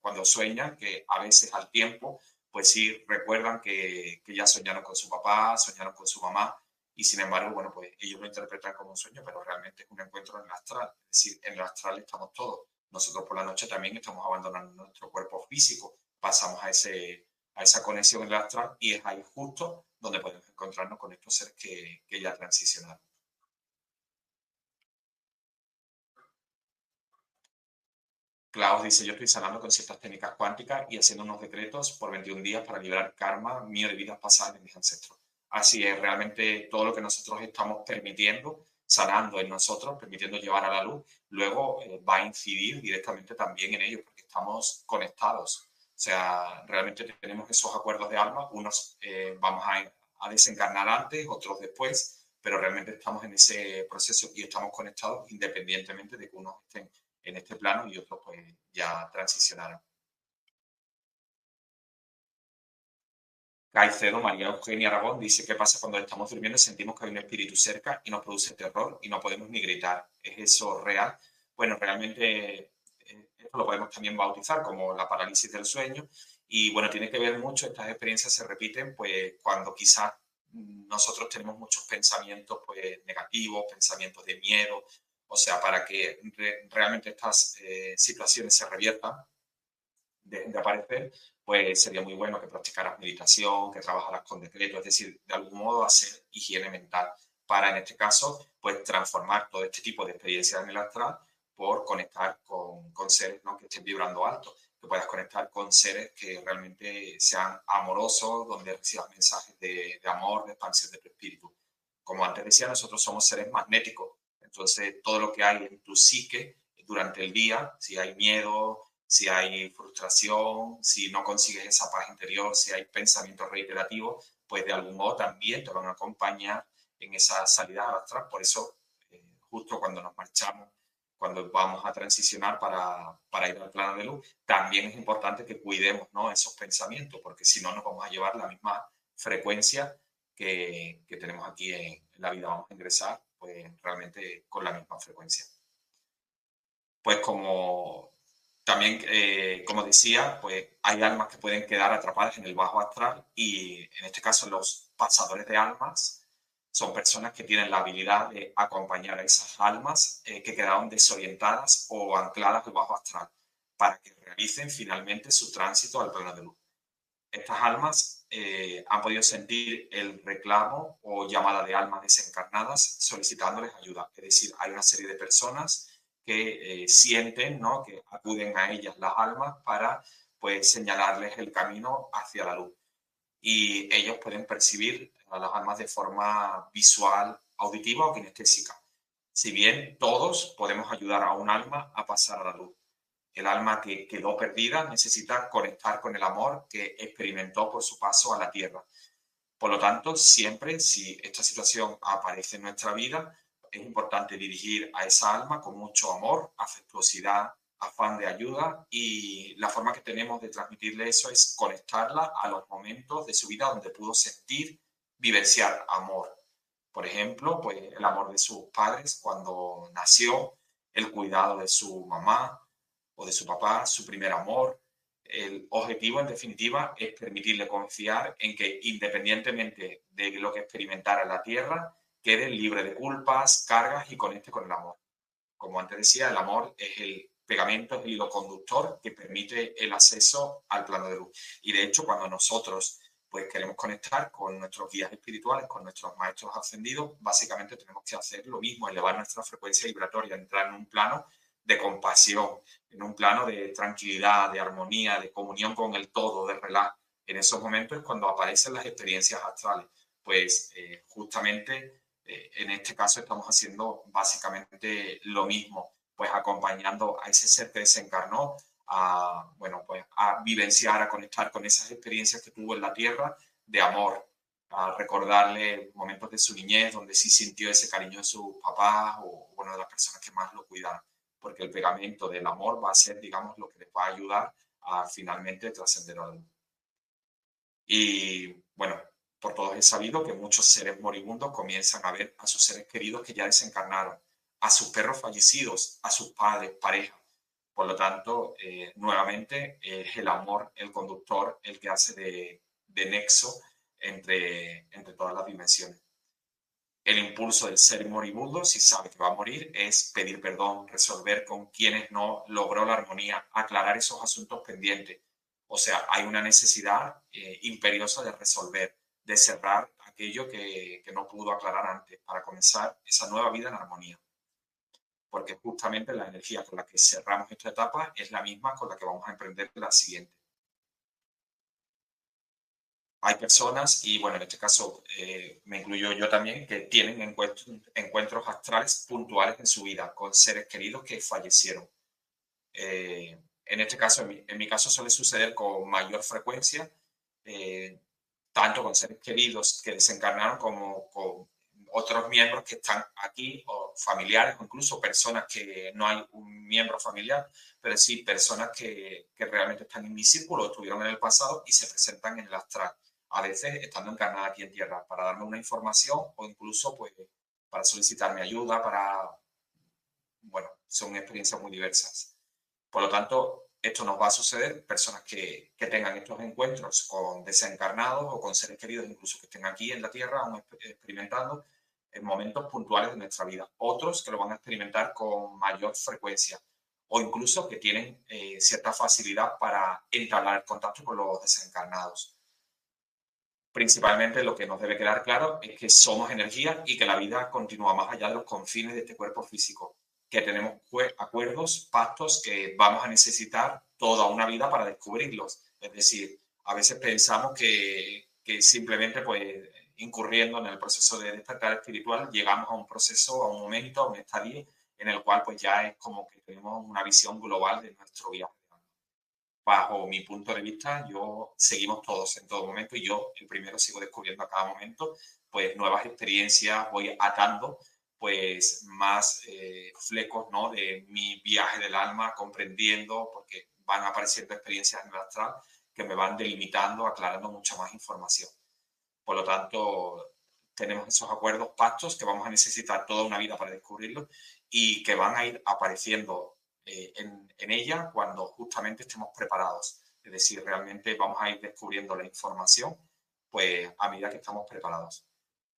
Cuando sueñan, que a veces al tiempo, pues sí recuerdan que, que ya soñaron con su papá, soñaron con su mamá y sin embargo, bueno, pues ellos lo interpretan como un sueño, pero realmente es un encuentro en el astral. Es decir, en el astral estamos todos. Nosotros por la noche también estamos abandonando nuestro cuerpo físico, pasamos a, ese, a esa conexión en el astral y es ahí justo donde podemos encontrarnos con estos seres que, ya transicionaron. Klaus dice, yo estoy sanando con ciertas técnicas cuánticas y haciendo unos decretos por 21 días para liberar karma mío de vidas pasadas de mis ancestros. Así es, realmente todo lo que nosotros estamos permitiendo, sanando en nosotros, permitiendo llevar a la luz, luego eh, va a incidir directamente también en ellos, porque estamos conectados. O sea, realmente tenemos esos acuerdos de alma, unos eh, vamos a, a desencarnar antes, otros después, pero realmente estamos en ese proceso y estamos conectados independientemente de que unos estén en este plano y otros pues ya transicionaron. Caicedo, María Eugenia Aragón, dice, ¿qué pasa cuando estamos durmiendo sentimos que hay un espíritu cerca y nos produce terror y no podemos ni gritar? ¿Es eso real? Bueno, realmente esto lo podemos también bautizar como la parálisis del sueño. Y bueno, tiene que ver mucho, estas experiencias se repiten pues cuando quizás nosotros tenemos muchos pensamientos pues negativos, pensamientos de miedo, o sea, para que realmente estas eh, situaciones se reviertan, de, aparecer, pues sería muy bueno que practicaras meditación, que trabajaras con decreto, es decir, de algún modo hacer higiene mental para, en este caso, pues transformar todo este tipo de experiencias en el astral por conectar con, con seres ¿no? que estén vibrando alto, que puedas conectar con seres que realmente sean amorosos, donde recibas mensajes de, de amor, de expansión de tu espíritu. Como antes decía, nosotros somos seres magnéticos, entonces, todo lo que hay en tu psique durante el día, si hay miedo, si hay frustración, si no consigues esa paz interior, si hay pensamientos reiterativos, pues de algún modo también te van a acompañar en esa salida astral. Por eso, eh, justo cuando nos marchamos, cuando vamos a transicionar para, para, ir al plano de luz, también es importante que cuidemos ¿no? esos pensamientos, porque si no nos vamos a llevar la misma frecuencia que, que tenemos aquí en la vida. Vamos a ingresar pues realmente con la misma frecuencia. Pues como también, eh, como decía, pues hay almas que pueden quedar atrapadas en el bajo astral y en este caso los pasadores de almas son personas que tienen la habilidad de acompañar a esas almas eh, que quedaron desorientadas o ancladas al bajo astral para que realicen finalmente su tránsito al plano de luz. Estas almas eh, han podido sentir el reclamo o llamada de almas desencarnadas solicitándoles ayuda. Es decir, hay una serie de personas que eh, sienten ¿no? que acuden a ellas las almas para pues, señalarles el camino hacia la luz. Y ellos pueden percibir a las almas de forma visual, auditiva o kinestésica. Si bien todos podemos ayudar a un alma a pasar a la luz el alma que quedó perdida necesita conectar con el amor que experimentó por su paso a la tierra. Por lo tanto, siempre si esta situación aparece en nuestra vida, es importante dirigir a esa alma con mucho amor, afectuosidad, afán de ayuda y la forma que tenemos de transmitirle eso es conectarla a los momentos de su vida donde pudo sentir, vivenciar amor. Por ejemplo, pues el amor de sus padres cuando nació, el cuidado de su mamá, o de su papá, su primer amor. El objetivo, en definitiva, es permitirle confiar en que independientemente de lo que experimentara en la tierra, quede libre de culpas, cargas y conecte con el amor. Como antes decía, el amor es el pegamento, es el hilo conductor que permite el acceso al plano de luz. Y de hecho, cuando nosotros pues queremos conectar con nuestros guías espirituales, con nuestros maestros ascendidos, básicamente tenemos que hacer lo mismo, elevar nuestra frecuencia vibratoria, entrar en un plano de compasión, en un plano de tranquilidad, de armonía, de comunión con el todo, de relax. En esos momentos es cuando aparecen las experiencias astrales. Pues eh, justamente eh, en este caso estamos haciendo básicamente lo mismo, pues acompañando a ese ser que desencarnó a, bueno, pues a vivenciar, a conectar con esas experiencias que tuvo en la tierra de amor, a recordarle momentos de su niñez donde sí sintió ese cariño de su papá o, bueno, de las personas que más lo cuidaron porque el pegamento del amor va a ser, digamos, lo que les va a ayudar a finalmente trascender al mundo. Y bueno, por todos es sabido que muchos seres moribundos comienzan a ver a sus seres queridos que ya desencarnaron, a sus perros fallecidos, a sus padres, pareja. Por lo tanto, eh, nuevamente es el amor, el conductor, el que hace de, de nexo entre, entre todas las dimensiones. El impulso del ser moribundo, si sabe que va a morir, es pedir perdón, resolver con quienes no logró la armonía, aclarar esos asuntos pendientes. O sea, hay una necesidad eh, imperiosa de resolver, de cerrar aquello que, que no pudo aclarar antes para comenzar esa nueva vida en armonía. Porque justamente la energía con la que cerramos esta etapa es la misma con la que vamos a emprender la siguiente hay personas, y bueno, en este caso eh, me incluyo yo también, que tienen encuentros, encuentros astrales puntuales en su vida con seres queridos que fallecieron. Eh, en este caso, en mi, caso suele suceder con mayor frecuencia, eh, tanto con seres queridos que desencarnaron como con otros miembros que están aquí, o familiares, o incluso personas que no hay un miembro familiar, pero sí personas que, que realmente están en mi círculo, estuvieron en el pasado y se presentan en el astral a veces estando encarnada aquí en tierra, para darme una información o incluso pues para solicitarme ayuda, para, bueno, son experiencias muy diversas. Por lo tanto, esto nos va a suceder, personas que, que tengan estos encuentros con desencarnados o con seres queridos, incluso que estén aquí en la tierra, aún experimentando en momentos puntuales de nuestra vida. Otros que lo van a experimentar con mayor frecuencia o incluso que tienen eh, cierta facilidad para entablar contacto con los desencarnados principalmente lo que nos debe quedar claro es que somos energía y que la vida continúa más allá de los confines de este cuerpo físico, que tenemos acuerdos, pactos que vamos a necesitar toda una vida para descubrirlos. Es decir, a veces pensamos que, que simplemente pues incurriendo en el proceso de despertar espiritual llegamos a un proceso, a un momento, a un estadio en el cual pues ya es como que tenemos una visión global de nuestro viaje bajo mi punto de vista, yo seguimos todos en todo momento y yo el primero sigo descubriendo a cada momento pues nuevas experiencias, voy atando pues más eh, flecos ¿no? de mi viaje del alma, comprendiendo, porque van apareciendo experiencias en el astral que me van delimitando, aclarando mucha más información. Por lo tanto, tenemos esos acuerdos, pactos que vamos a necesitar toda una vida para descubrirlos y que van a ir apareciendo eh, en, ella cuando justamente estemos preparados. Es decir, realmente vamos a ir descubriendo la información pues a medida que estamos preparados.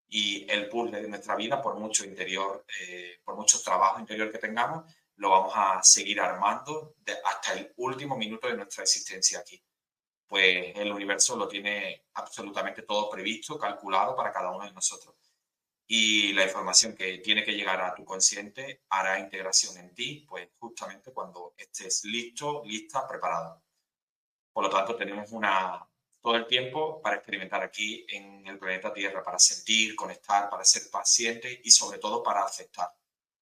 Y el puzzle de nuestra vida, por mucho interior, eh, por mucho trabajo interior que tengamos, lo vamos a seguir armando hasta el último minuto de nuestra existencia aquí. Pues el universo lo tiene absolutamente todo previsto, calculado para cada uno de nosotros y la información que tiene que llegar a tu consciente hará integración en ti, pues justamente cuando estés listo, lista, preparado. Por lo tanto, tenemos una, todo el tiempo para experimentar aquí en el planeta Tierra, para sentir, conectar, para ser paciente y sobre todo para aceptar.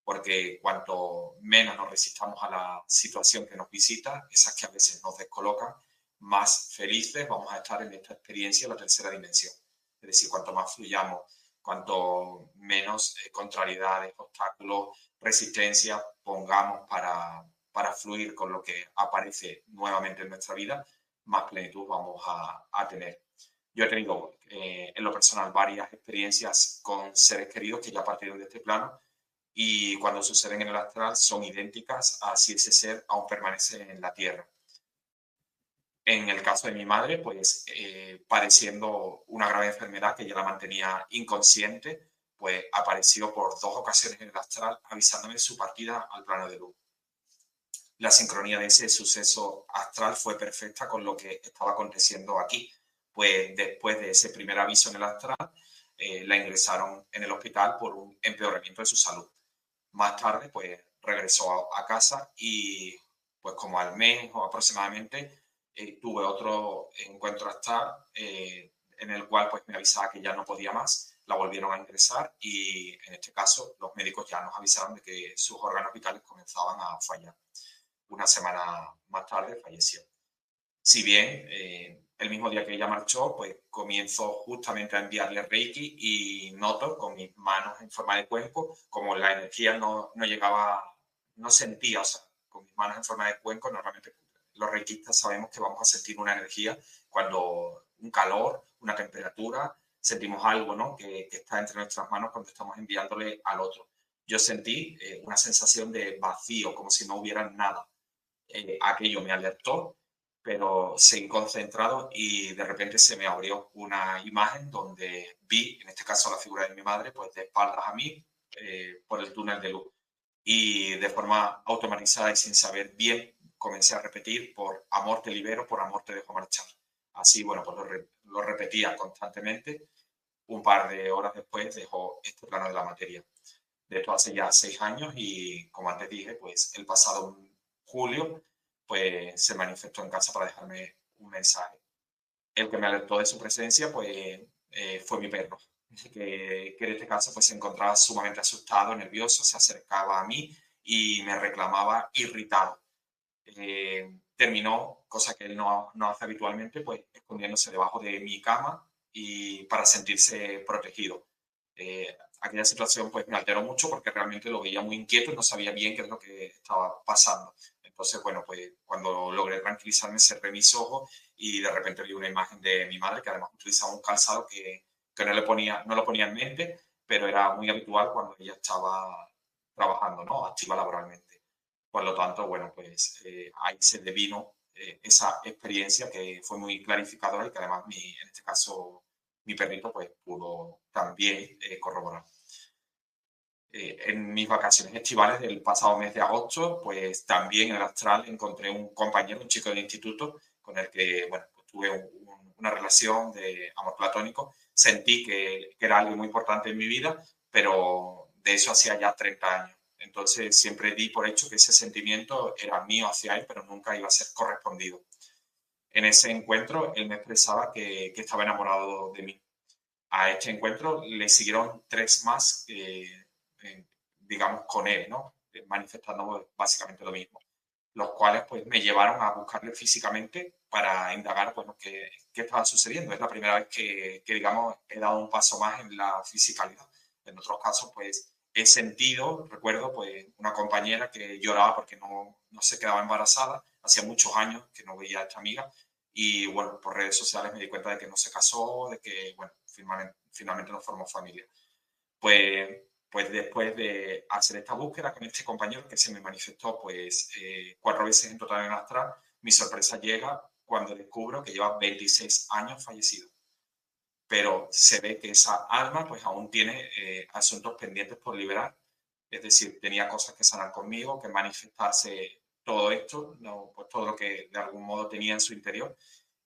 Porque cuanto menos nos resistamos a la situación que nos visita, esas que a veces nos descolocan, más felices vamos a estar en esta experiencia, la tercera dimensión. Es decir, cuanto más fluyamos cuanto menos eh, contrariedades, obstáculos, resistencia pongamos para, para fluir con lo que aparece nuevamente en nuestra vida, más plenitud vamos a, a tener. Yo he tenido eh, en lo personal varias experiencias con seres queridos que ya partieron de este plano y cuando suceden en el astral son idénticas a si ese ser aún permanece en la Tierra. En el caso de mi madre, pues eh, padeciendo una grave enfermedad que ya la mantenía inconsciente, pues apareció por dos ocasiones en el astral avisándome de su partida al plano de luz. La sincronía de ese suceso astral fue perfecta con lo que estaba aconteciendo aquí, pues después de ese primer aviso en el astral, eh, la ingresaron en el hospital por un empeoramiento de su salud. Más tarde, pues regresó a, a casa y pues como al mes o aproximadamente eh, tuve otro encuentro astral eh, en el cual pues me avisaba que ya no podía más, la volvieron a ingresar y en este caso los médicos ya nos avisaron de que sus órganos vitales comenzaban a fallar. Una semana más tarde falleció. Si bien eh, el mismo día que ella marchó, pues comienzo justamente a enviarle Reiki y noto con mis manos en forma de cuenco, como la energía no, no llegaba, no sentía, o sea, con mis manos en forma de cuenco normalmente los reikistas sabemos que vamos a sentir una energía cuando un calor, una temperatura, sentimos algo ¿no? que, está entre nuestras manos cuando estamos enviándole al otro. Yo sentí eh, una sensación de vacío, como si no hubiera nada. eh, aquello me alertó, pero seguí concentrado y de repente se me abrió una imagen donde vi, en este caso la figura de mi madre, pues de espaldas a mí eh, por el túnel de luz. Y de forma automatizada y sin saber bien, comencé a repetir por amor te libero, por amor te dejo marchar. Así, bueno, pues lo, repetía constantemente. Un par de horas después dejó este plano de la materia. De esto hace ya seis años y, como antes dije, pues el pasado julio pues se manifestó en casa para dejarme un mensaje. El que me alertó de su presencia pues eh, fue mi perro, que, que, en este caso pues se encontraba sumamente asustado, nervioso, se acercaba a mí y me reclamaba irritado. Eh, terminó, cosa que él no, no, hace habitualmente, pues escondiéndose debajo de mi cama y para sentirse protegido. Eh, aquella situación pues me alteró mucho porque realmente lo veía muy inquieto y no sabía bien qué es lo que estaba pasando. Entonces, bueno, pues cuando logré tranquilizarme cerré mis ojos y de repente vi una imagen de mi madre que además utilizaba un calzado que, que no, le ponía, no lo ponía en mente, pero era muy habitual cuando ella estaba trabajando, ¿no? Activa laboralmente. Por lo tanto, bueno, pues eh, ahí se devino eh, esa experiencia que fue muy clarificadora y que además mi, en este caso mi perrito pues pudo también eh, corroborar. En mis vacaciones estivales del pasado mes de agosto, pues también en el Astral encontré un compañero, un chico del instituto, con el que, bueno, pues tuve una relación de amor platónico. Sentí que, era algo muy importante en mi vida, pero de eso hacía ya 30 años. Entonces siempre di por hecho que ese sentimiento era mío hacia él, pero nunca iba a ser correspondido. En ese encuentro, él me expresaba que, que estaba enamorado de mí. A este encuentro le siguieron tres más. Eh, digamos, con él, ¿no? Manifestando básicamente lo mismo. Los cuales, pues, me llevaron a buscarle físicamente para indagar, bueno, qué, qué estaba sucediendo. Es la primera vez que, que, digamos, he dado un paso más en la fisicalidad. En otros casos, pues, he sentido, recuerdo, pues, una compañera que lloraba porque no, no se quedaba embarazada. Hacía muchos años que no veía a esta amiga. Y, bueno, por redes sociales me di cuenta de que no se casó, de que, bueno, finalmente, finalmente no formó familia. Pues pues después de hacer esta búsqueda con este compañero que se me manifestó pues eh, cuatro veces en total en astral, mi sorpresa llega cuando descubro que lleva 26 años fallecido. Pero se ve que esa alma pues aún tiene eh, asuntos pendientes por liberar. Es decir, tenía cosas que sanar conmigo, que manifestarse todo esto, no, pues todo lo que de algún modo tenía en su interior.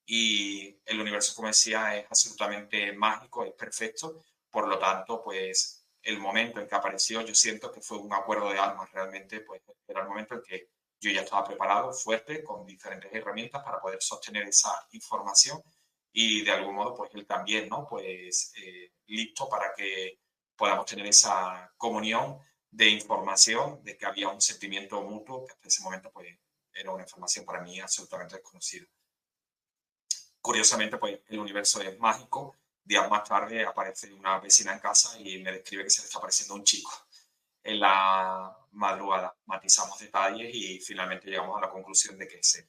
Y el universo, como decía, es absolutamente mágico, es perfecto. Por lo tanto, pues el momento en que apareció, yo siento que fue un acuerdo de almas realmente, pues era el momento en que yo ya estaba preparado, fuerte, con diferentes herramientas para poder sostener esa información y de algún modo, pues él también, ¿no? Pues eh, listo para que podamos tener esa comunión de información, de que había un sentimiento mutuo, que hasta ese momento, pues era una información para mí absolutamente desconocida. Curiosamente, pues el universo es mágico días más tarde aparece una vecina en casa y me describe que se le está apareciendo un chico en la madrugada. Matizamos detalles y finalmente llegamos a la conclusión de que es él.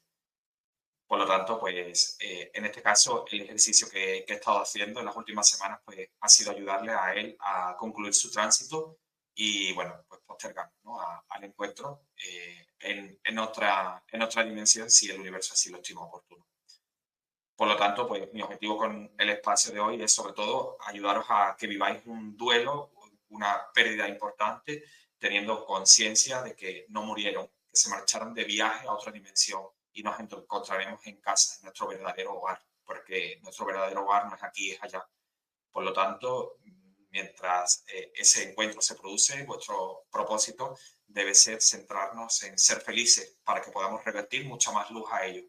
Por lo tanto, pues eh, en este caso el ejercicio que, he estado haciendo en las últimas semanas pues, ha sido ayudarle a él a concluir su tránsito y bueno, pues postergar ¿no? al encuentro eh, en, en, otra, en otra dimensión si el universo así lo estima oportuno. Por lo tanto, pues mi objetivo con el espacio de hoy es sobre todo ayudaros a que viváis un duelo, una pérdida importante, teniendo conciencia de que no murieron, que se marcharon de viaje a otra dimensión y nos encontraremos en casa, en nuestro verdadero hogar, porque nuestro verdadero hogar no es aquí, es allá. Por lo tanto, mientras eh, ese encuentro se produce, vuestro propósito debe ser centrarnos en ser felices para que podamos revertir mucha más luz a ellos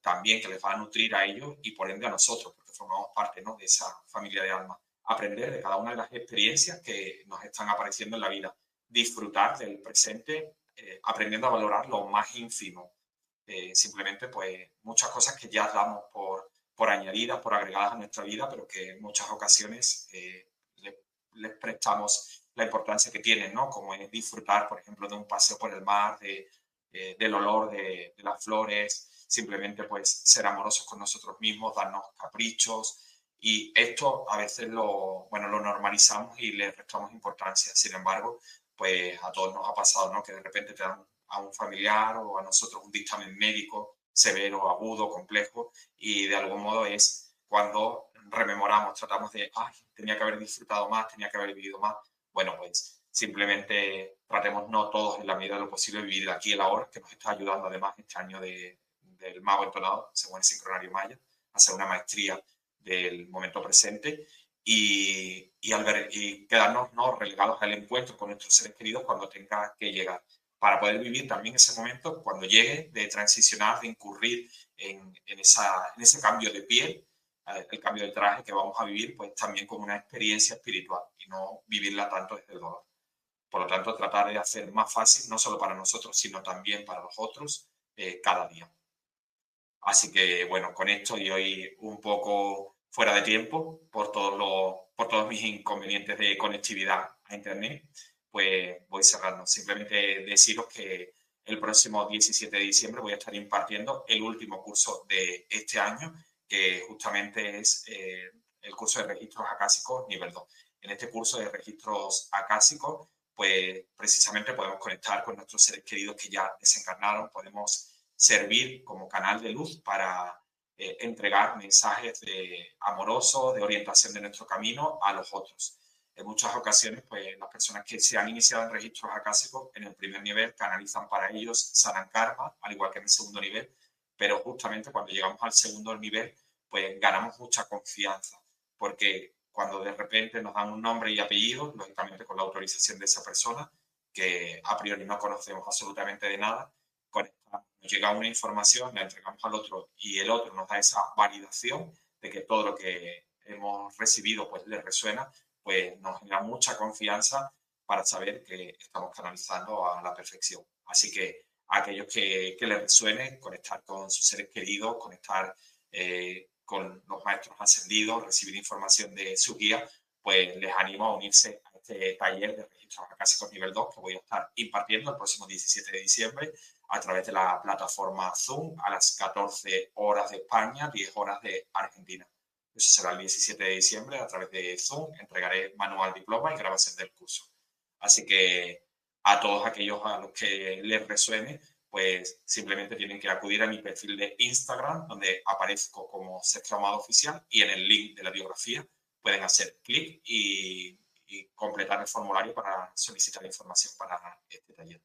también que les va a nutrir a ellos y por ende a nosotros, porque formamos parte ¿no? de esa familia de almas. Aprender de cada una de las experiencias que nos están apareciendo en la vida, disfrutar del presente, eh, aprendiendo a valorar lo más ínfimo. Eh, simplemente, pues, muchas cosas que ya damos por, por añadidas, por agregadas a nuestra vida, pero que en muchas ocasiones eh, les prestamos la importancia que tienen, ¿no? Como es disfrutar, por ejemplo, de un paseo por el mar, de, del olor de, de las flores, simplemente pues ser amorosos con nosotros mismos, darnos caprichos y esto a veces lo, bueno, lo normalizamos y le restamos importancia. Sin embargo, pues a todos nos ha pasado, ¿no? Que de repente te dan a un familiar o a nosotros un dictamen médico severo, agudo, complejo, y de algún modo es cuando rememoramos, tratamos de, ay, tenía que haber disfrutado más, tenía que haber vivido más. Bueno, pues simplemente tratemos no todos en la medida de lo posible vivir aquí el ahora, que nos está ayudando además este año de, del mago entonado, según el sincronario maya, hacer una maestría del momento presente y, y, al ver, y quedarnos ¿no? relegados al encuentro con nuestros seres queridos cuando tenga que llegar, para poder vivir también ese momento cuando llegue de transicionar, de incurrir en, en, esa, en ese cambio de piel, eh, el cambio de traje que vamos a vivir, pues también como una experiencia espiritual y no vivirla tanto desde el dolor. Por lo tanto, tratar de hacer más fácil, no solo para nosotros, sino también para los otros, eh, cada día. Así que, bueno, con esto y hoy un poco fuera de tiempo por todos, los, por todos mis inconvenientes de conectividad a Internet, pues voy cerrando. Simplemente deciros que el próximo 17 de diciembre voy a estar impartiendo el último curso de este año, que justamente es eh, el curso de registros acásicos nivel 2. En este curso de registros acásicos, pues precisamente podemos conectar con nuestros seres queridos que ya desencarnaron, podemos servir como canal de luz para eh, entregar mensajes de amorosos, de orientación de nuestro camino a los otros. En muchas ocasiones, pues las personas que se han iniciado en registros acásicos en el primer nivel canalizan para ellos, sanan karma, al igual que en el segundo nivel, pero justamente cuando llegamos al segundo nivel, pues ganamos mucha confianza, porque cuando de repente nos dan un nombre y apellido, lógicamente con la autorización de esa persona, que a priori no conocemos absolutamente de nada, nos llega una información, la entregamos al otro y el otro nos da esa validación de que todo lo que hemos recibido pues le resuena, pues nos genera mucha confianza para saber que estamos canalizando a la perfección. Así que a aquellos que, que les resuene, conectar con sus seres queridos, conectar eh, con los maestros ascendidos, recibir información de su guía, pues les animo a unirse a este taller de registros acásicos nivel 2 que voy a estar impartiendo el próximo 17 de diciembre a través de la plataforma Zoom a las 14 horas de España, 10 horas de Argentina. Eso será el 17 de diciembre a través de Zoom. Entregaré manual diploma y grabación del curso. Así que a todos aquellos a los que les resuene, pues simplemente tienen que acudir a mi perfil de Instagram, donde aparezco como Sexto Amado Oficial, y en el link de la biografía pueden hacer clic y, y completar el formulario para solicitar información para este taller.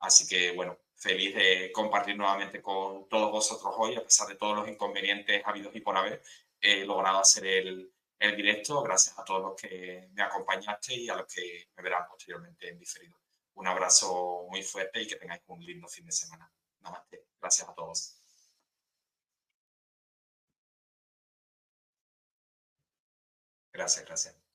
Así que, bueno, feliz de compartir nuevamente con todos vosotros hoy, a pesar de todos los inconvenientes habidos y por haber, he logrado hacer el, el directo gracias a todos los que me acompañaste y a los que me verán posteriormente en diferido. Un abrazo muy fuerte y que tengáis un lindo fin de semana. Namaste. Gracias a todos. Gracias, gracias.